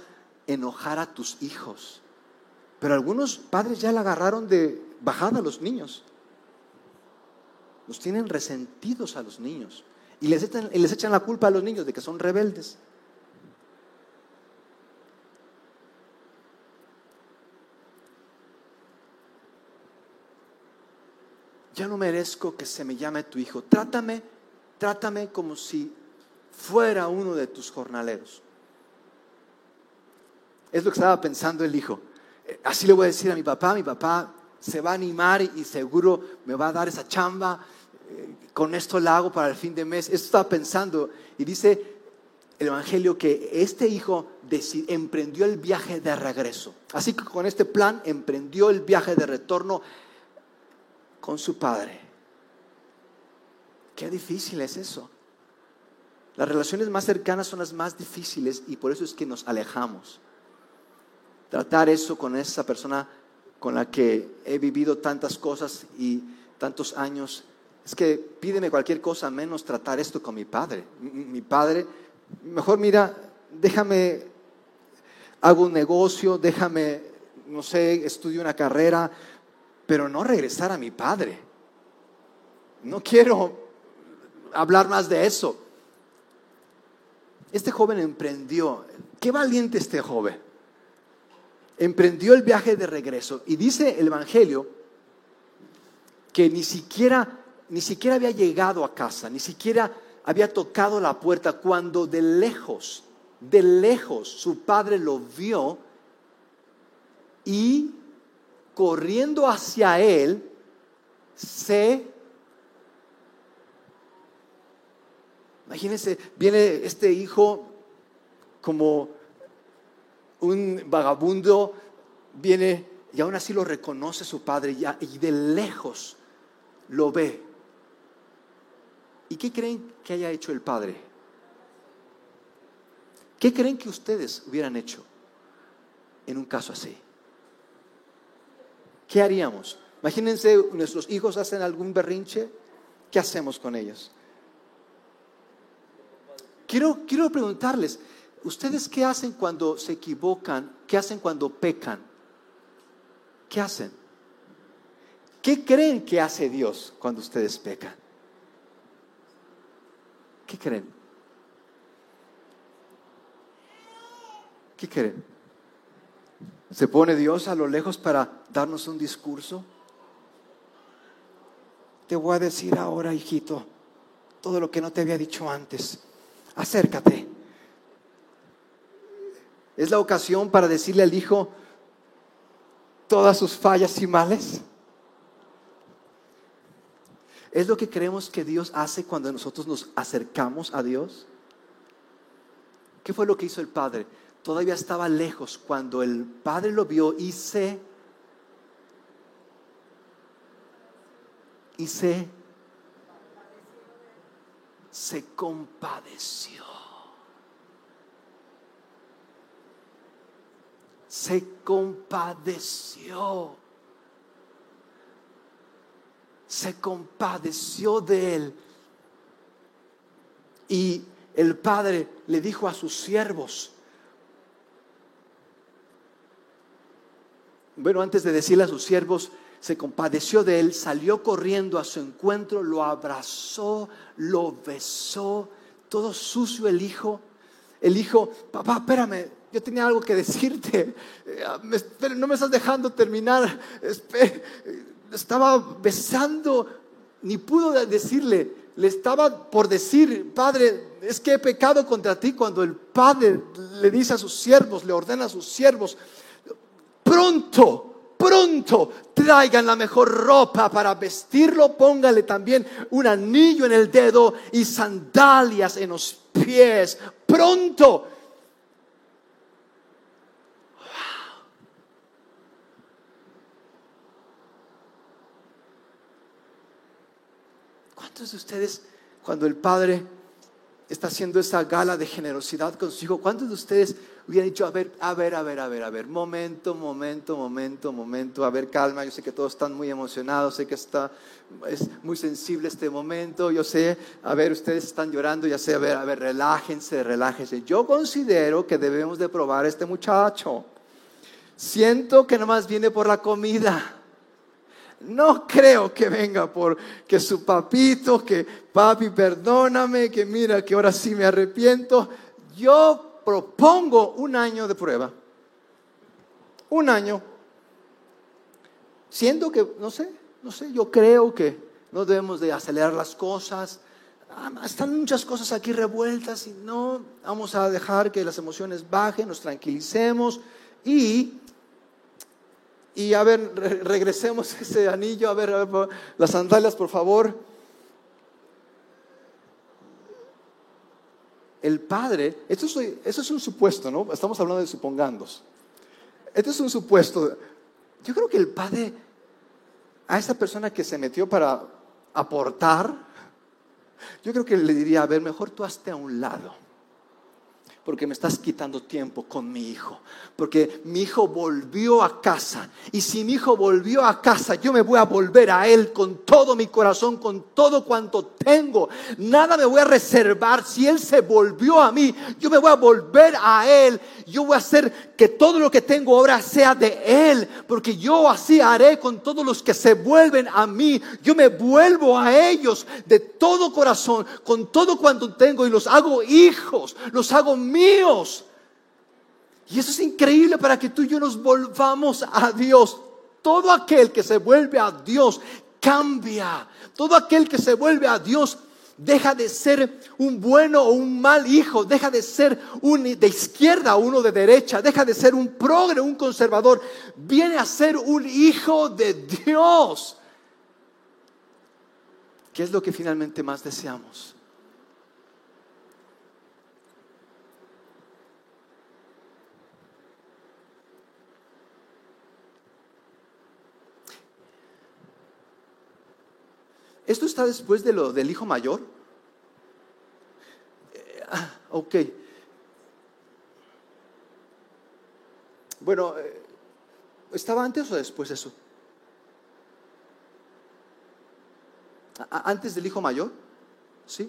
enojar a tus hijos. Pero algunos padres ya la agarraron de bajada a los niños. Los tienen resentidos a los niños. Y les, echan, y les echan la culpa a los niños de que son rebeldes. ya no merezco que se me llame tu hijo. Trátame, trátame como si fuera uno de tus jornaleros. Es lo que estaba pensando el hijo. Eh, así le voy a decir a mi papá, mi papá se va a animar y seguro me va a dar esa chamba. Eh, con esto la hago para el fin de mes. Esto estaba pensando y dice el Evangelio que este hijo emprendió el viaje de regreso. Así que con este plan emprendió el viaje de retorno con su padre. Qué difícil es eso. Las relaciones más cercanas son las más difíciles y por eso es que nos alejamos. Tratar eso con esa persona con la que he vivido tantas cosas y tantos años, es que pídeme cualquier cosa menos tratar esto con mi padre. Mi padre, mejor mira, déjame, hago un negocio, déjame, no sé, estudio una carrera, pero no regresar a mi padre. No quiero hablar más de eso. Este joven emprendió, qué valiente este joven. Emprendió el viaje de regreso. Y dice el Evangelio que ni siquiera, ni siquiera había llegado a casa, ni siquiera había tocado la puerta cuando de lejos, de lejos su padre lo vio y corriendo hacia él, se... Imagínense, viene este hijo como un vagabundo viene y aún así lo reconoce su padre y de lejos lo ve. ¿Y qué creen que haya hecho el padre? ¿Qué creen que ustedes hubieran hecho en un caso así? ¿Qué haríamos? Imagínense, nuestros hijos hacen algún berrinche, ¿qué hacemos con ellos? Quiero, quiero preguntarles, ¿ustedes qué hacen cuando se equivocan? ¿Qué hacen cuando pecan? ¿Qué hacen? ¿Qué creen que hace Dios cuando ustedes pecan? ¿Qué creen? ¿Qué creen? ¿Se pone Dios a lo lejos para darnos un discurso? Te voy a decir ahora, hijito, todo lo que no te había dicho antes. Acércate. Es la ocasión para decirle al hijo todas sus fallas y males. ¿Es lo que creemos que Dios hace cuando nosotros nos acercamos a Dios? ¿Qué fue lo que hizo el Padre? Todavía estaba lejos cuando el Padre lo vio y se y se se compadeció. Se compadeció se compadeció de él. Y el padre le dijo a sus siervos, bueno, antes de decirle a sus siervos, se compadeció de él, salió corriendo a su encuentro, lo abrazó, lo besó, todo sucio el hijo. El hijo, papá, espérame, yo tenía algo que decirte, eh, no me estás dejando terminar, estaba besando, ni pudo decirle, le estaba por decir, Padre, es que he pecado contra ti cuando el Padre le dice a sus siervos, le ordena a sus siervos, pronto, pronto traigan la mejor ropa para vestirlo, póngale también un anillo en el dedo y sandalias en los pies, pronto. ¿Cuántos de ustedes, cuando el Padre está haciendo esa gala de generosidad con su hijo, cuántos de ustedes hubieran dicho, a ver, a ver, a ver, a ver, a ver, momento, momento, momento, momento, a ver, calma, yo sé que todos están muy emocionados, sé que está, es muy sensible este momento, yo sé, a ver, ustedes están llorando, ya sé, a ver, a ver, relájense, relájense. Yo considero que debemos de probar a este muchacho. Siento que nomás viene por la comida. No creo que venga por que su papito, que papi, perdóname, que mira que ahora sí me arrepiento. Yo propongo un año de prueba. Un año. Siendo que, no sé, no sé, yo creo que no debemos de acelerar las cosas. Ah, están muchas cosas aquí revueltas y no vamos a dejar que las emociones bajen, nos tranquilicemos y y a ver, regresemos ese anillo, a ver, a ver, las sandalias, por favor. El padre, esto es, un supuesto, ¿no? Estamos hablando de supongandos. Esto es un supuesto. Yo creo que el padre, a esa persona que se metió para aportar, yo creo que le diría, a ver, mejor tú hazte a un lado porque me estás quitando tiempo con mi hijo. Porque mi hijo volvió a casa. Y si mi hijo volvió a casa, yo me voy a volver a él con todo mi corazón, con todo cuanto tengo. Nada me voy a reservar. Si él se volvió a mí, yo me voy a volver a él. Yo voy a hacer que todo lo que tengo ahora sea de él. Porque yo así haré con todos los que se vuelven a mí. Yo me vuelvo a ellos de todo corazón, con todo cuanto tengo y los hago hijos, los hago míos. Y eso es increíble para que tú y yo nos volvamos a Dios. Todo aquel que se vuelve a Dios cambia. Todo aquel que se vuelve a Dios deja de ser un bueno o un mal hijo, deja de ser un de izquierda o uno de derecha, deja de ser un progre, un conservador, viene a ser un hijo de Dios. ¿Qué es lo que finalmente más deseamos? ¿Esto está después de lo del hijo mayor? Eh, ah, ok. Bueno, eh, ¿estaba antes o después eso? ¿Antes del hijo mayor? ¿Sí?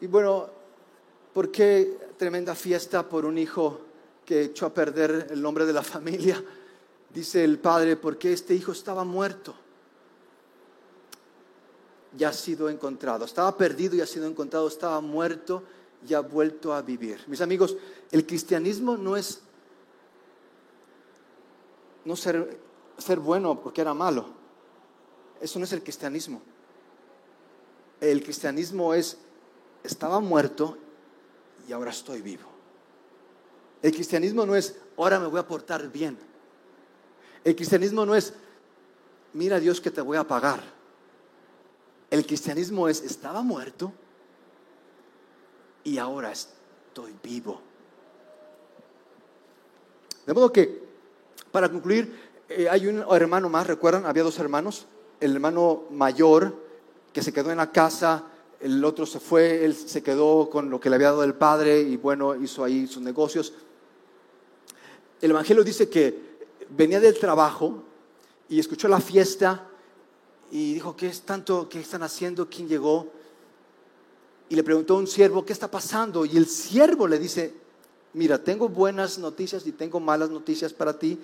Y bueno, ¿por qué tremenda fiesta por un hijo que echó a perder el nombre de la familia? Dice el padre, porque este hijo estaba muerto. Ya ha sido encontrado. Estaba perdido y ha sido encontrado. Estaba muerto y ha vuelto a vivir. Mis amigos, el cristianismo no es no ser, ser bueno porque era malo. Eso no es el cristianismo. El cristianismo es, estaba muerto y ahora estoy vivo. El cristianismo no es, ahora me voy a portar bien. El cristianismo no es, mira Dios que te voy a pagar. El cristianismo es, estaba muerto y ahora estoy vivo. De modo que, para concluir, eh, hay un hermano más, ¿recuerdan? Había dos hermanos. El hermano mayor que se quedó en la casa, el otro se fue, él se quedó con lo que le había dado el padre y bueno, hizo ahí sus negocios. El Evangelio dice que venía del trabajo y escuchó la fiesta y dijo, ¿qué es tanto? ¿Qué están haciendo? ¿Quién llegó? y le preguntó a un siervo, ¿qué está pasando? Y el siervo le dice, mira, tengo buenas noticias y tengo malas noticias para ti.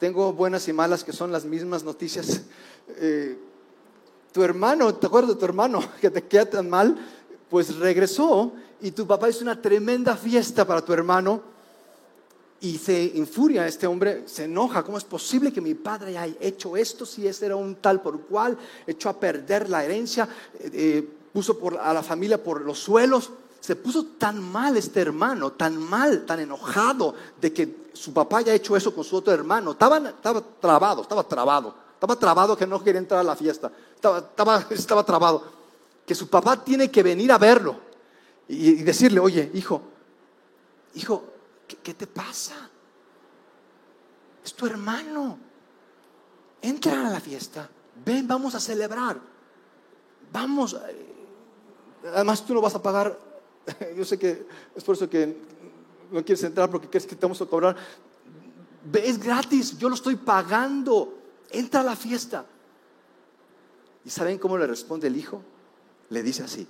Tengo buenas y malas que son las mismas noticias. Eh, tu hermano, ¿te acuerdas de tu hermano que te queda tan mal? Pues regresó y tu papá hizo una tremenda fiesta para tu hermano y se infuria este hombre, se enoja. ¿Cómo es posible que mi padre haya hecho esto si ese era un tal por cual? Echó a perder la herencia. Eh, puso por, a la familia por los suelos. Se puso tan mal este hermano, tan mal, tan enojado de que su papá haya hecho eso con su otro hermano. Estaba, estaba trabado, estaba trabado. Estaba trabado que no quería entrar a la fiesta. Estaba, estaba, estaba trabado. Que su papá tiene que venir a verlo y, decirle, oye, hijo, hijo, ¿qué, ¿qué te pasa? Es tu hermano. Entra a la fiesta. Ven, vamos a celebrar. Vamos, Además, tú no vas a pagar. Yo sé que es por eso que no quieres entrar porque crees que te vamos a cobrar. Es gratis, yo lo estoy pagando. Entra a la fiesta. ¿Y saben cómo le responde el hijo? Le dice así.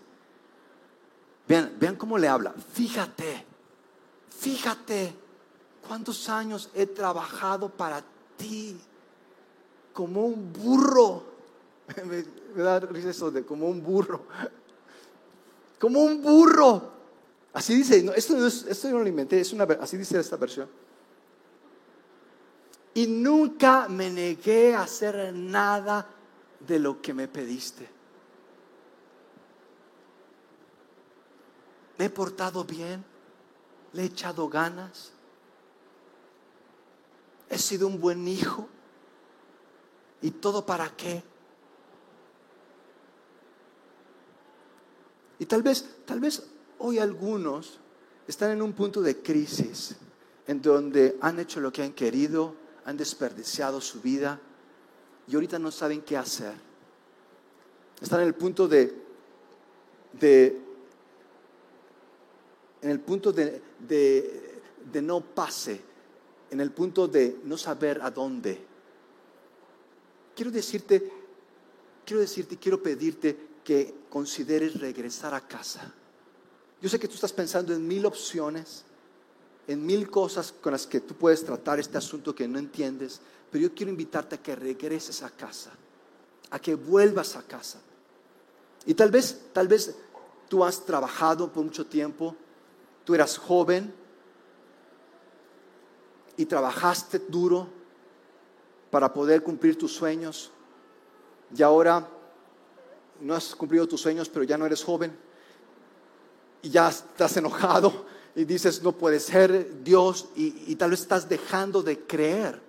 Vean, vean cómo le habla. Fíjate, fíjate cuántos años he trabajado para ti como un burro. Me, da risa eso de como un burro como un burro. Así dice, esto, no esto yo no lo inventé, es una, así dice esta versión. Y nunca me negué a hacer nada de lo que me pediste. Me he portado bien, le he echado ganas, he sido un buen hijo. ¿Y todo para qué? Y tal vez, tal vez hoy algunos están en un punto de crisis en donde han hecho lo que han querido, han desperdiciado su vida y ahorita no saben qué hacer. Están en el punto de, de en el punto de, de, no pase, en el punto de no saber a dónde. Quiero decirte, quiero decirte, quiero pedirte que consideres regresar a casa. Yo sé que tú estás pensando en mil opciones, en mil cosas con las que tú puedes tratar este asunto que no entiendes, pero yo quiero invitarte a que regreses a casa, a que vuelvas a casa. Y tal vez, tal vez tú has trabajado por mucho tiempo, tú eras joven y trabajaste duro para poder cumplir tus sueños y ahora no has cumplido tus sueños, pero ya no eres joven y ya estás enojado y dices, no puede ser Dios y, tal vez estás dejando de creer.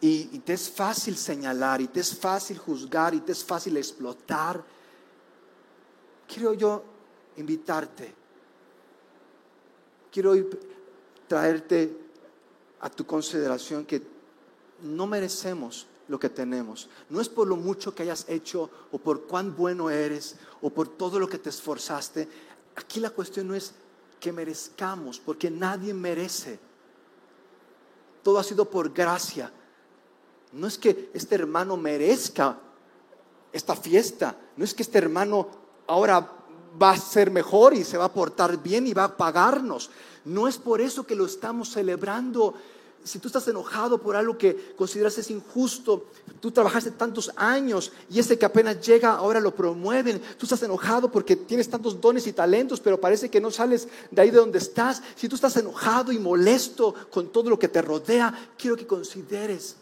Y, y, te es fácil señalar, y te es fácil juzgar, y te es fácil explotar. Quiero yo invitarte. Quiero traerte a tu consideración que no merecemos lo que tenemos. No es por lo mucho que hayas hecho o por cuán bueno eres o por todo lo que te esforzaste. Aquí la cuestión no es que merezcamos, porque nadie merece. Todo ha sido por gracia. No es que este hermano merezca esta fiesta. No es que este hermano ahora va a ser mejor y se va a portar bien y va a pagarnos. No es por eso que lo estamos celebrando. Si tú estás enojado por algo que consideras es injusto, tú trabajaste tantos años y ese que apenas llega ahora lo promueven. Tú estás enojado porque tienes tantos dones y talentos, pero parece que no sales de ahí de donde estás. Si tú estás enojado y molesto con todo lo que te rodea, quiero que consideres,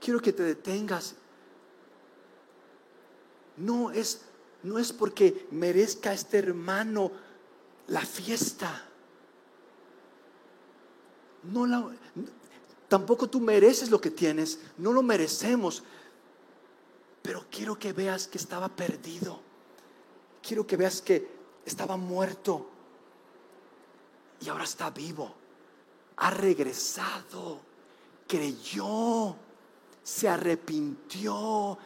quiero que te detengas. No es no es porque merezca este hermano la fiesta. No la, tampoco tú mereces lo que tienes, no lo merecemos. Pero quiero que veas que estaba perdido. Quiero que veas que estaba muerto y ahora está vivo. Ha regresado, creyó, se arrepintió.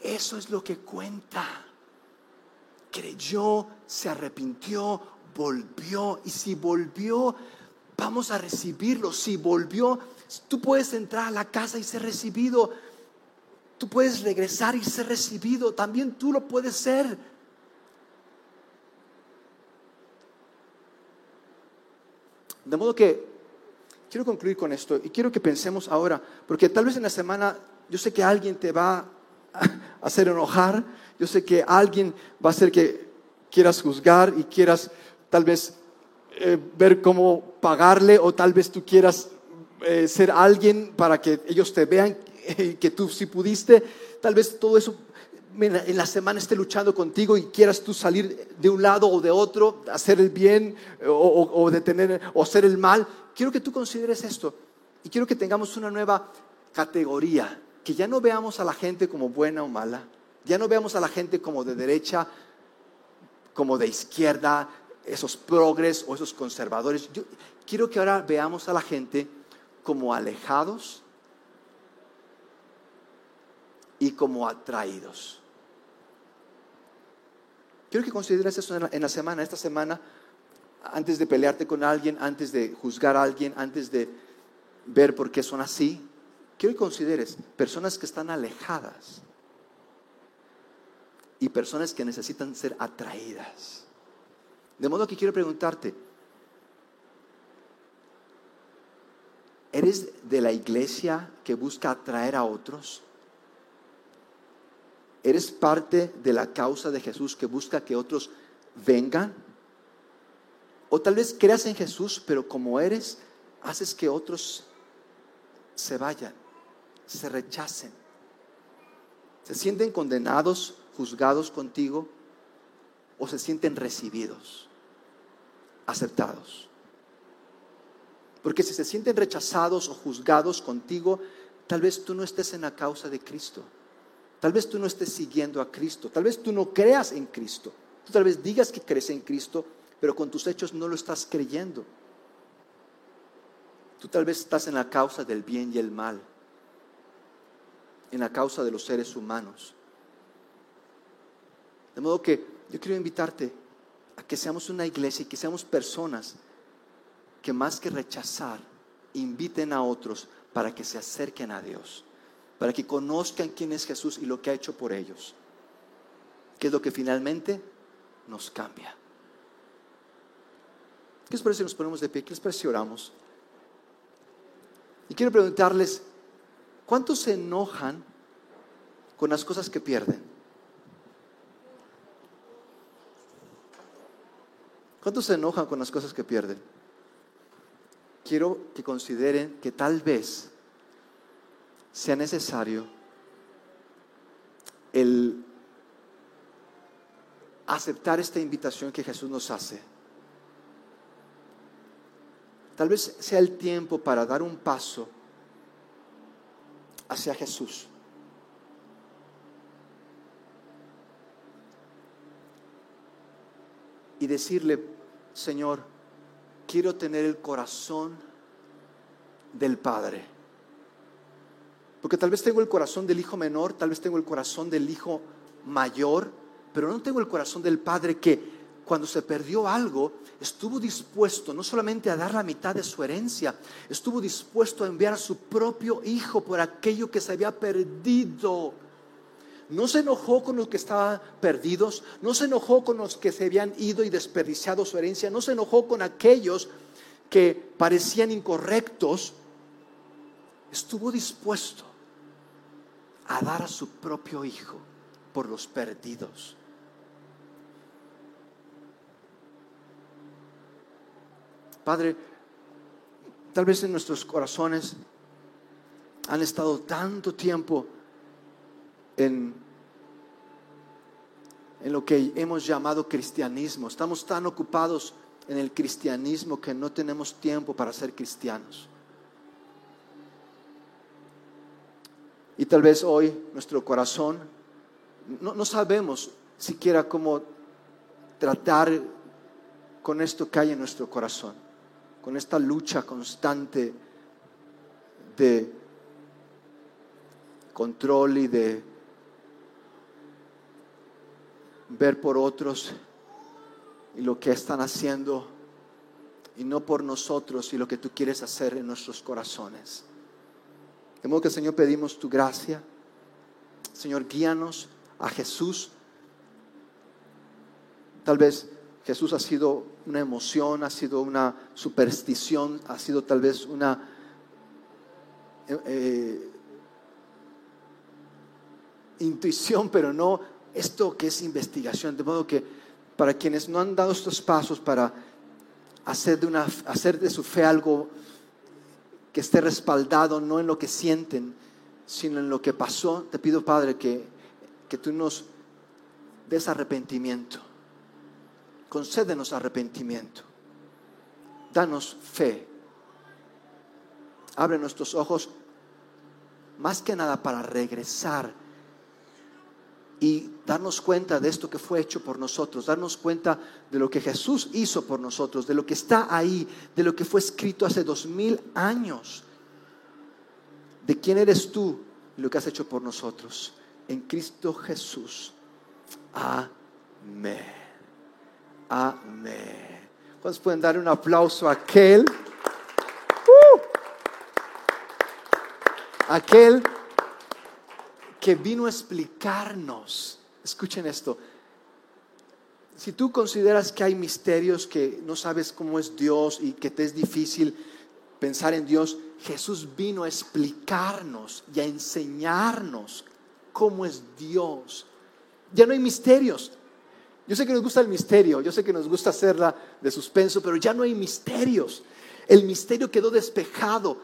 Eso es lo que cuenta creyó, se arrepintió, volvió. Y si volvió, vamos a recibirlo. Si volvió, tú puedes entrar a la casa y ser recibido. Tú puedes regresar y ser recibido. También tú lo puedes ser. De modo que quiero concluir con esto y quiero que pensemos ahora, porque tal vez en la semana yo sé que alguien te va a hacer enojar, yo sé que alguien va a hacer que quieras juzgar y quieras tal vez eh, ver cómo pagarle o tal vez tú quieras eh, ser alguien para que ellos te vean que tú sí pudiste. Tal vez todo eso en la semana esté luchando contigo y quieras tú salir de un lado o de otro, hacer el bien o, o detener o hacer el mal. Quiero que tú consideres esto y quiero que tengamos una nueva categoría, que ya no veamos a la gente como buena o mala, ya no veamos a la gente como de derecha, como de izquierda, esos progres o esos conservadores. Yo quiero que ahora veamos a la gente como alejados y como atraídos. Quiero que consideres eso en la, semana, esta semana, antes de pelearte con alguien, antes de juzgar a alguien, antes de ver por qué son así. Quiero que consideres personas que están alejadas y personas que necesitan ser atraídas. De modo que quiero preguntarte, ¿eres de la iglesia que busca atraer a otros? ¿Eres parte de la causa de Jesús que busca que otros vengan? O tal vez creas en Jesús, pero como eres, haces que otros se vayan, se rechacen, se sienten condenados juzgados contigo o se sienten recibidos, aceptados. Porque si se sienten rechazados o juzgados contigo, tal vez tú no estés en la causa de Cristo. Tal vez tú no estés siguiendo a Cristo. Tal vez tú no creas en Cristo. Tú tal vez digas que crees en Cristo, pero con tus hechos no lo estás creyendo. Tú tal vez estás en la causa del bien y el mal, en la causa de los seres humanos. De modo que yo quiero invitarte a que seamos una iglesia y que seamos personas que más que rechazar, inviten a otros para que se acerquen a Dios, para que conozcan quién es Jesús y lo que ha hecho por ellos, que es lo que finalmente nos cambia. ¿Qué les parece si nos ponemos de pie? ¿Qué les parece si oramos? Y quiero preguntarles, ¿cuántos se enojan con las cosas que pierden? ¿Cuántos se enojan con las cosas que pierden? Quiero que consideren que tal vez sea necesario el aceptar esta invitación que Jesús nos hace. Tal vez sea el tiempo para dar un paso hacia Jesús. Y decirle, Señor, quiero tener el corazón del Padre. Porque tal vez tengo el corazón del hijo menor, tal vez tengo el corazón del hijo mayor, pero no tengo el corazón del Padre que cuando se perdió algo, estuvo dispuesto no solamente a dar la mitad de su herencia, estuvo dispuesto a enviar a su propio hijo por aquello que se había perdido. No se enojó con los que estaban perdidos, no se enojó con los que se habían ido y desperdiciado su herencia, no se enojó con aquellos que parecían incorrectos. Estuvo dispuesto a dar a su propio hijo por los perdidos. Padre, tal vez en nuestros corazones han estado tanto tiempo en, en lo que hemos llamado cristianismo. Estamos tan ocupados en el cristianismo que no tenemos tiempo para ser cristianos. Y tal vez hoy nuestro corazón, no, no sabemos siquiera cómo tratar con esto que hay en nuestro corazón con esta lucha constante de control y de ver por otros y lo que están haciendo y no por nosotros y lo que tú quieres hacer en nuestros corazones. De modo que Señor pedimos tu gracia. Señor, guíanos a Jesús. Tal vez Jesús ha sido una emoción, ha sido una superstición, ha sido tal vez una... Eh, eh, intuición, pero no esto que es investigación. De modo que para quienes no han dado estos pasos para hacer de, una, hacer de su fe algo que esté respaldado no en lo que sienten, sino en lo que pasó, te pido Padre que, que tú nos des arrepentimiento concédenos arrepentimiento. Danos fe. Abre nuestros ojos más que nada para regresar y darnos cuenta de esto que fue hecho por nosotros, darnos cuenta de lo que Jesús hizo por nosotros, de lo que está ahí, de lo que fue escrito hace dos mil años, de quién eres tú y lo que has hecho por nosotros. En Cristo Jesús. Amén. Amén. ¿Cuántos pueden dar un aplauso a aquel? Uh. aquel que vino a explicarnos. Escuchen esto. Si tú consideras que hay misterios que no sabes cómo es Dios y que te es difícil pensar en Dios, Jesús vino a explicarnos y a enseñarnos cómo es Dios. Ya no hay misterios, yo sé que nos gusta el misterio, yo sé que nos gusta hacerla de suspenso, pero ya no hay misterios. El misterio quedó despejado.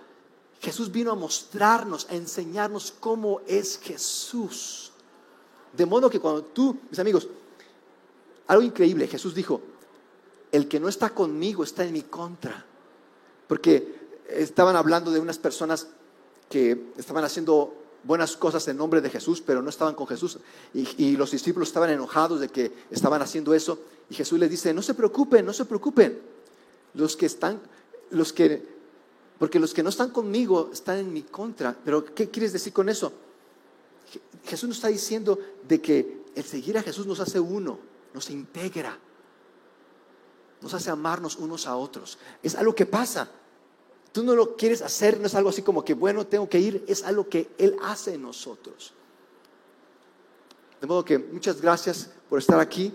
Jesús vino a mostrarnos, a enseñarnos cómo es Jesús. De modo que cuando tú, mis amigos, algo increíble, Jesús dijo, el que no está conmigo está en mi contra. Porque estaban hablando de unas personas que estaban haciendo buenas cosas en nombre de Jesús, pero no estaban con Jesús. Y, los discípulos estaban enojados de que estaban haciendo eso. Y Jesús les dice, no se preocupen, no se preocupen. Los que están, los que, porque los que no están conmigo están en mi contra. Pero ¿qué quieres decir con eso? Jesús nos está diciendo de que el seguir a Jesús nos hace uno, nos integra, nos hace amarnos unos a otros. Es algo que pasa. Tú no lo quieres hacer, no es algo así como que, bueno, tengo que ir, es algo que Él hace en nosotros. De modo que muchas gracias por estar aquí.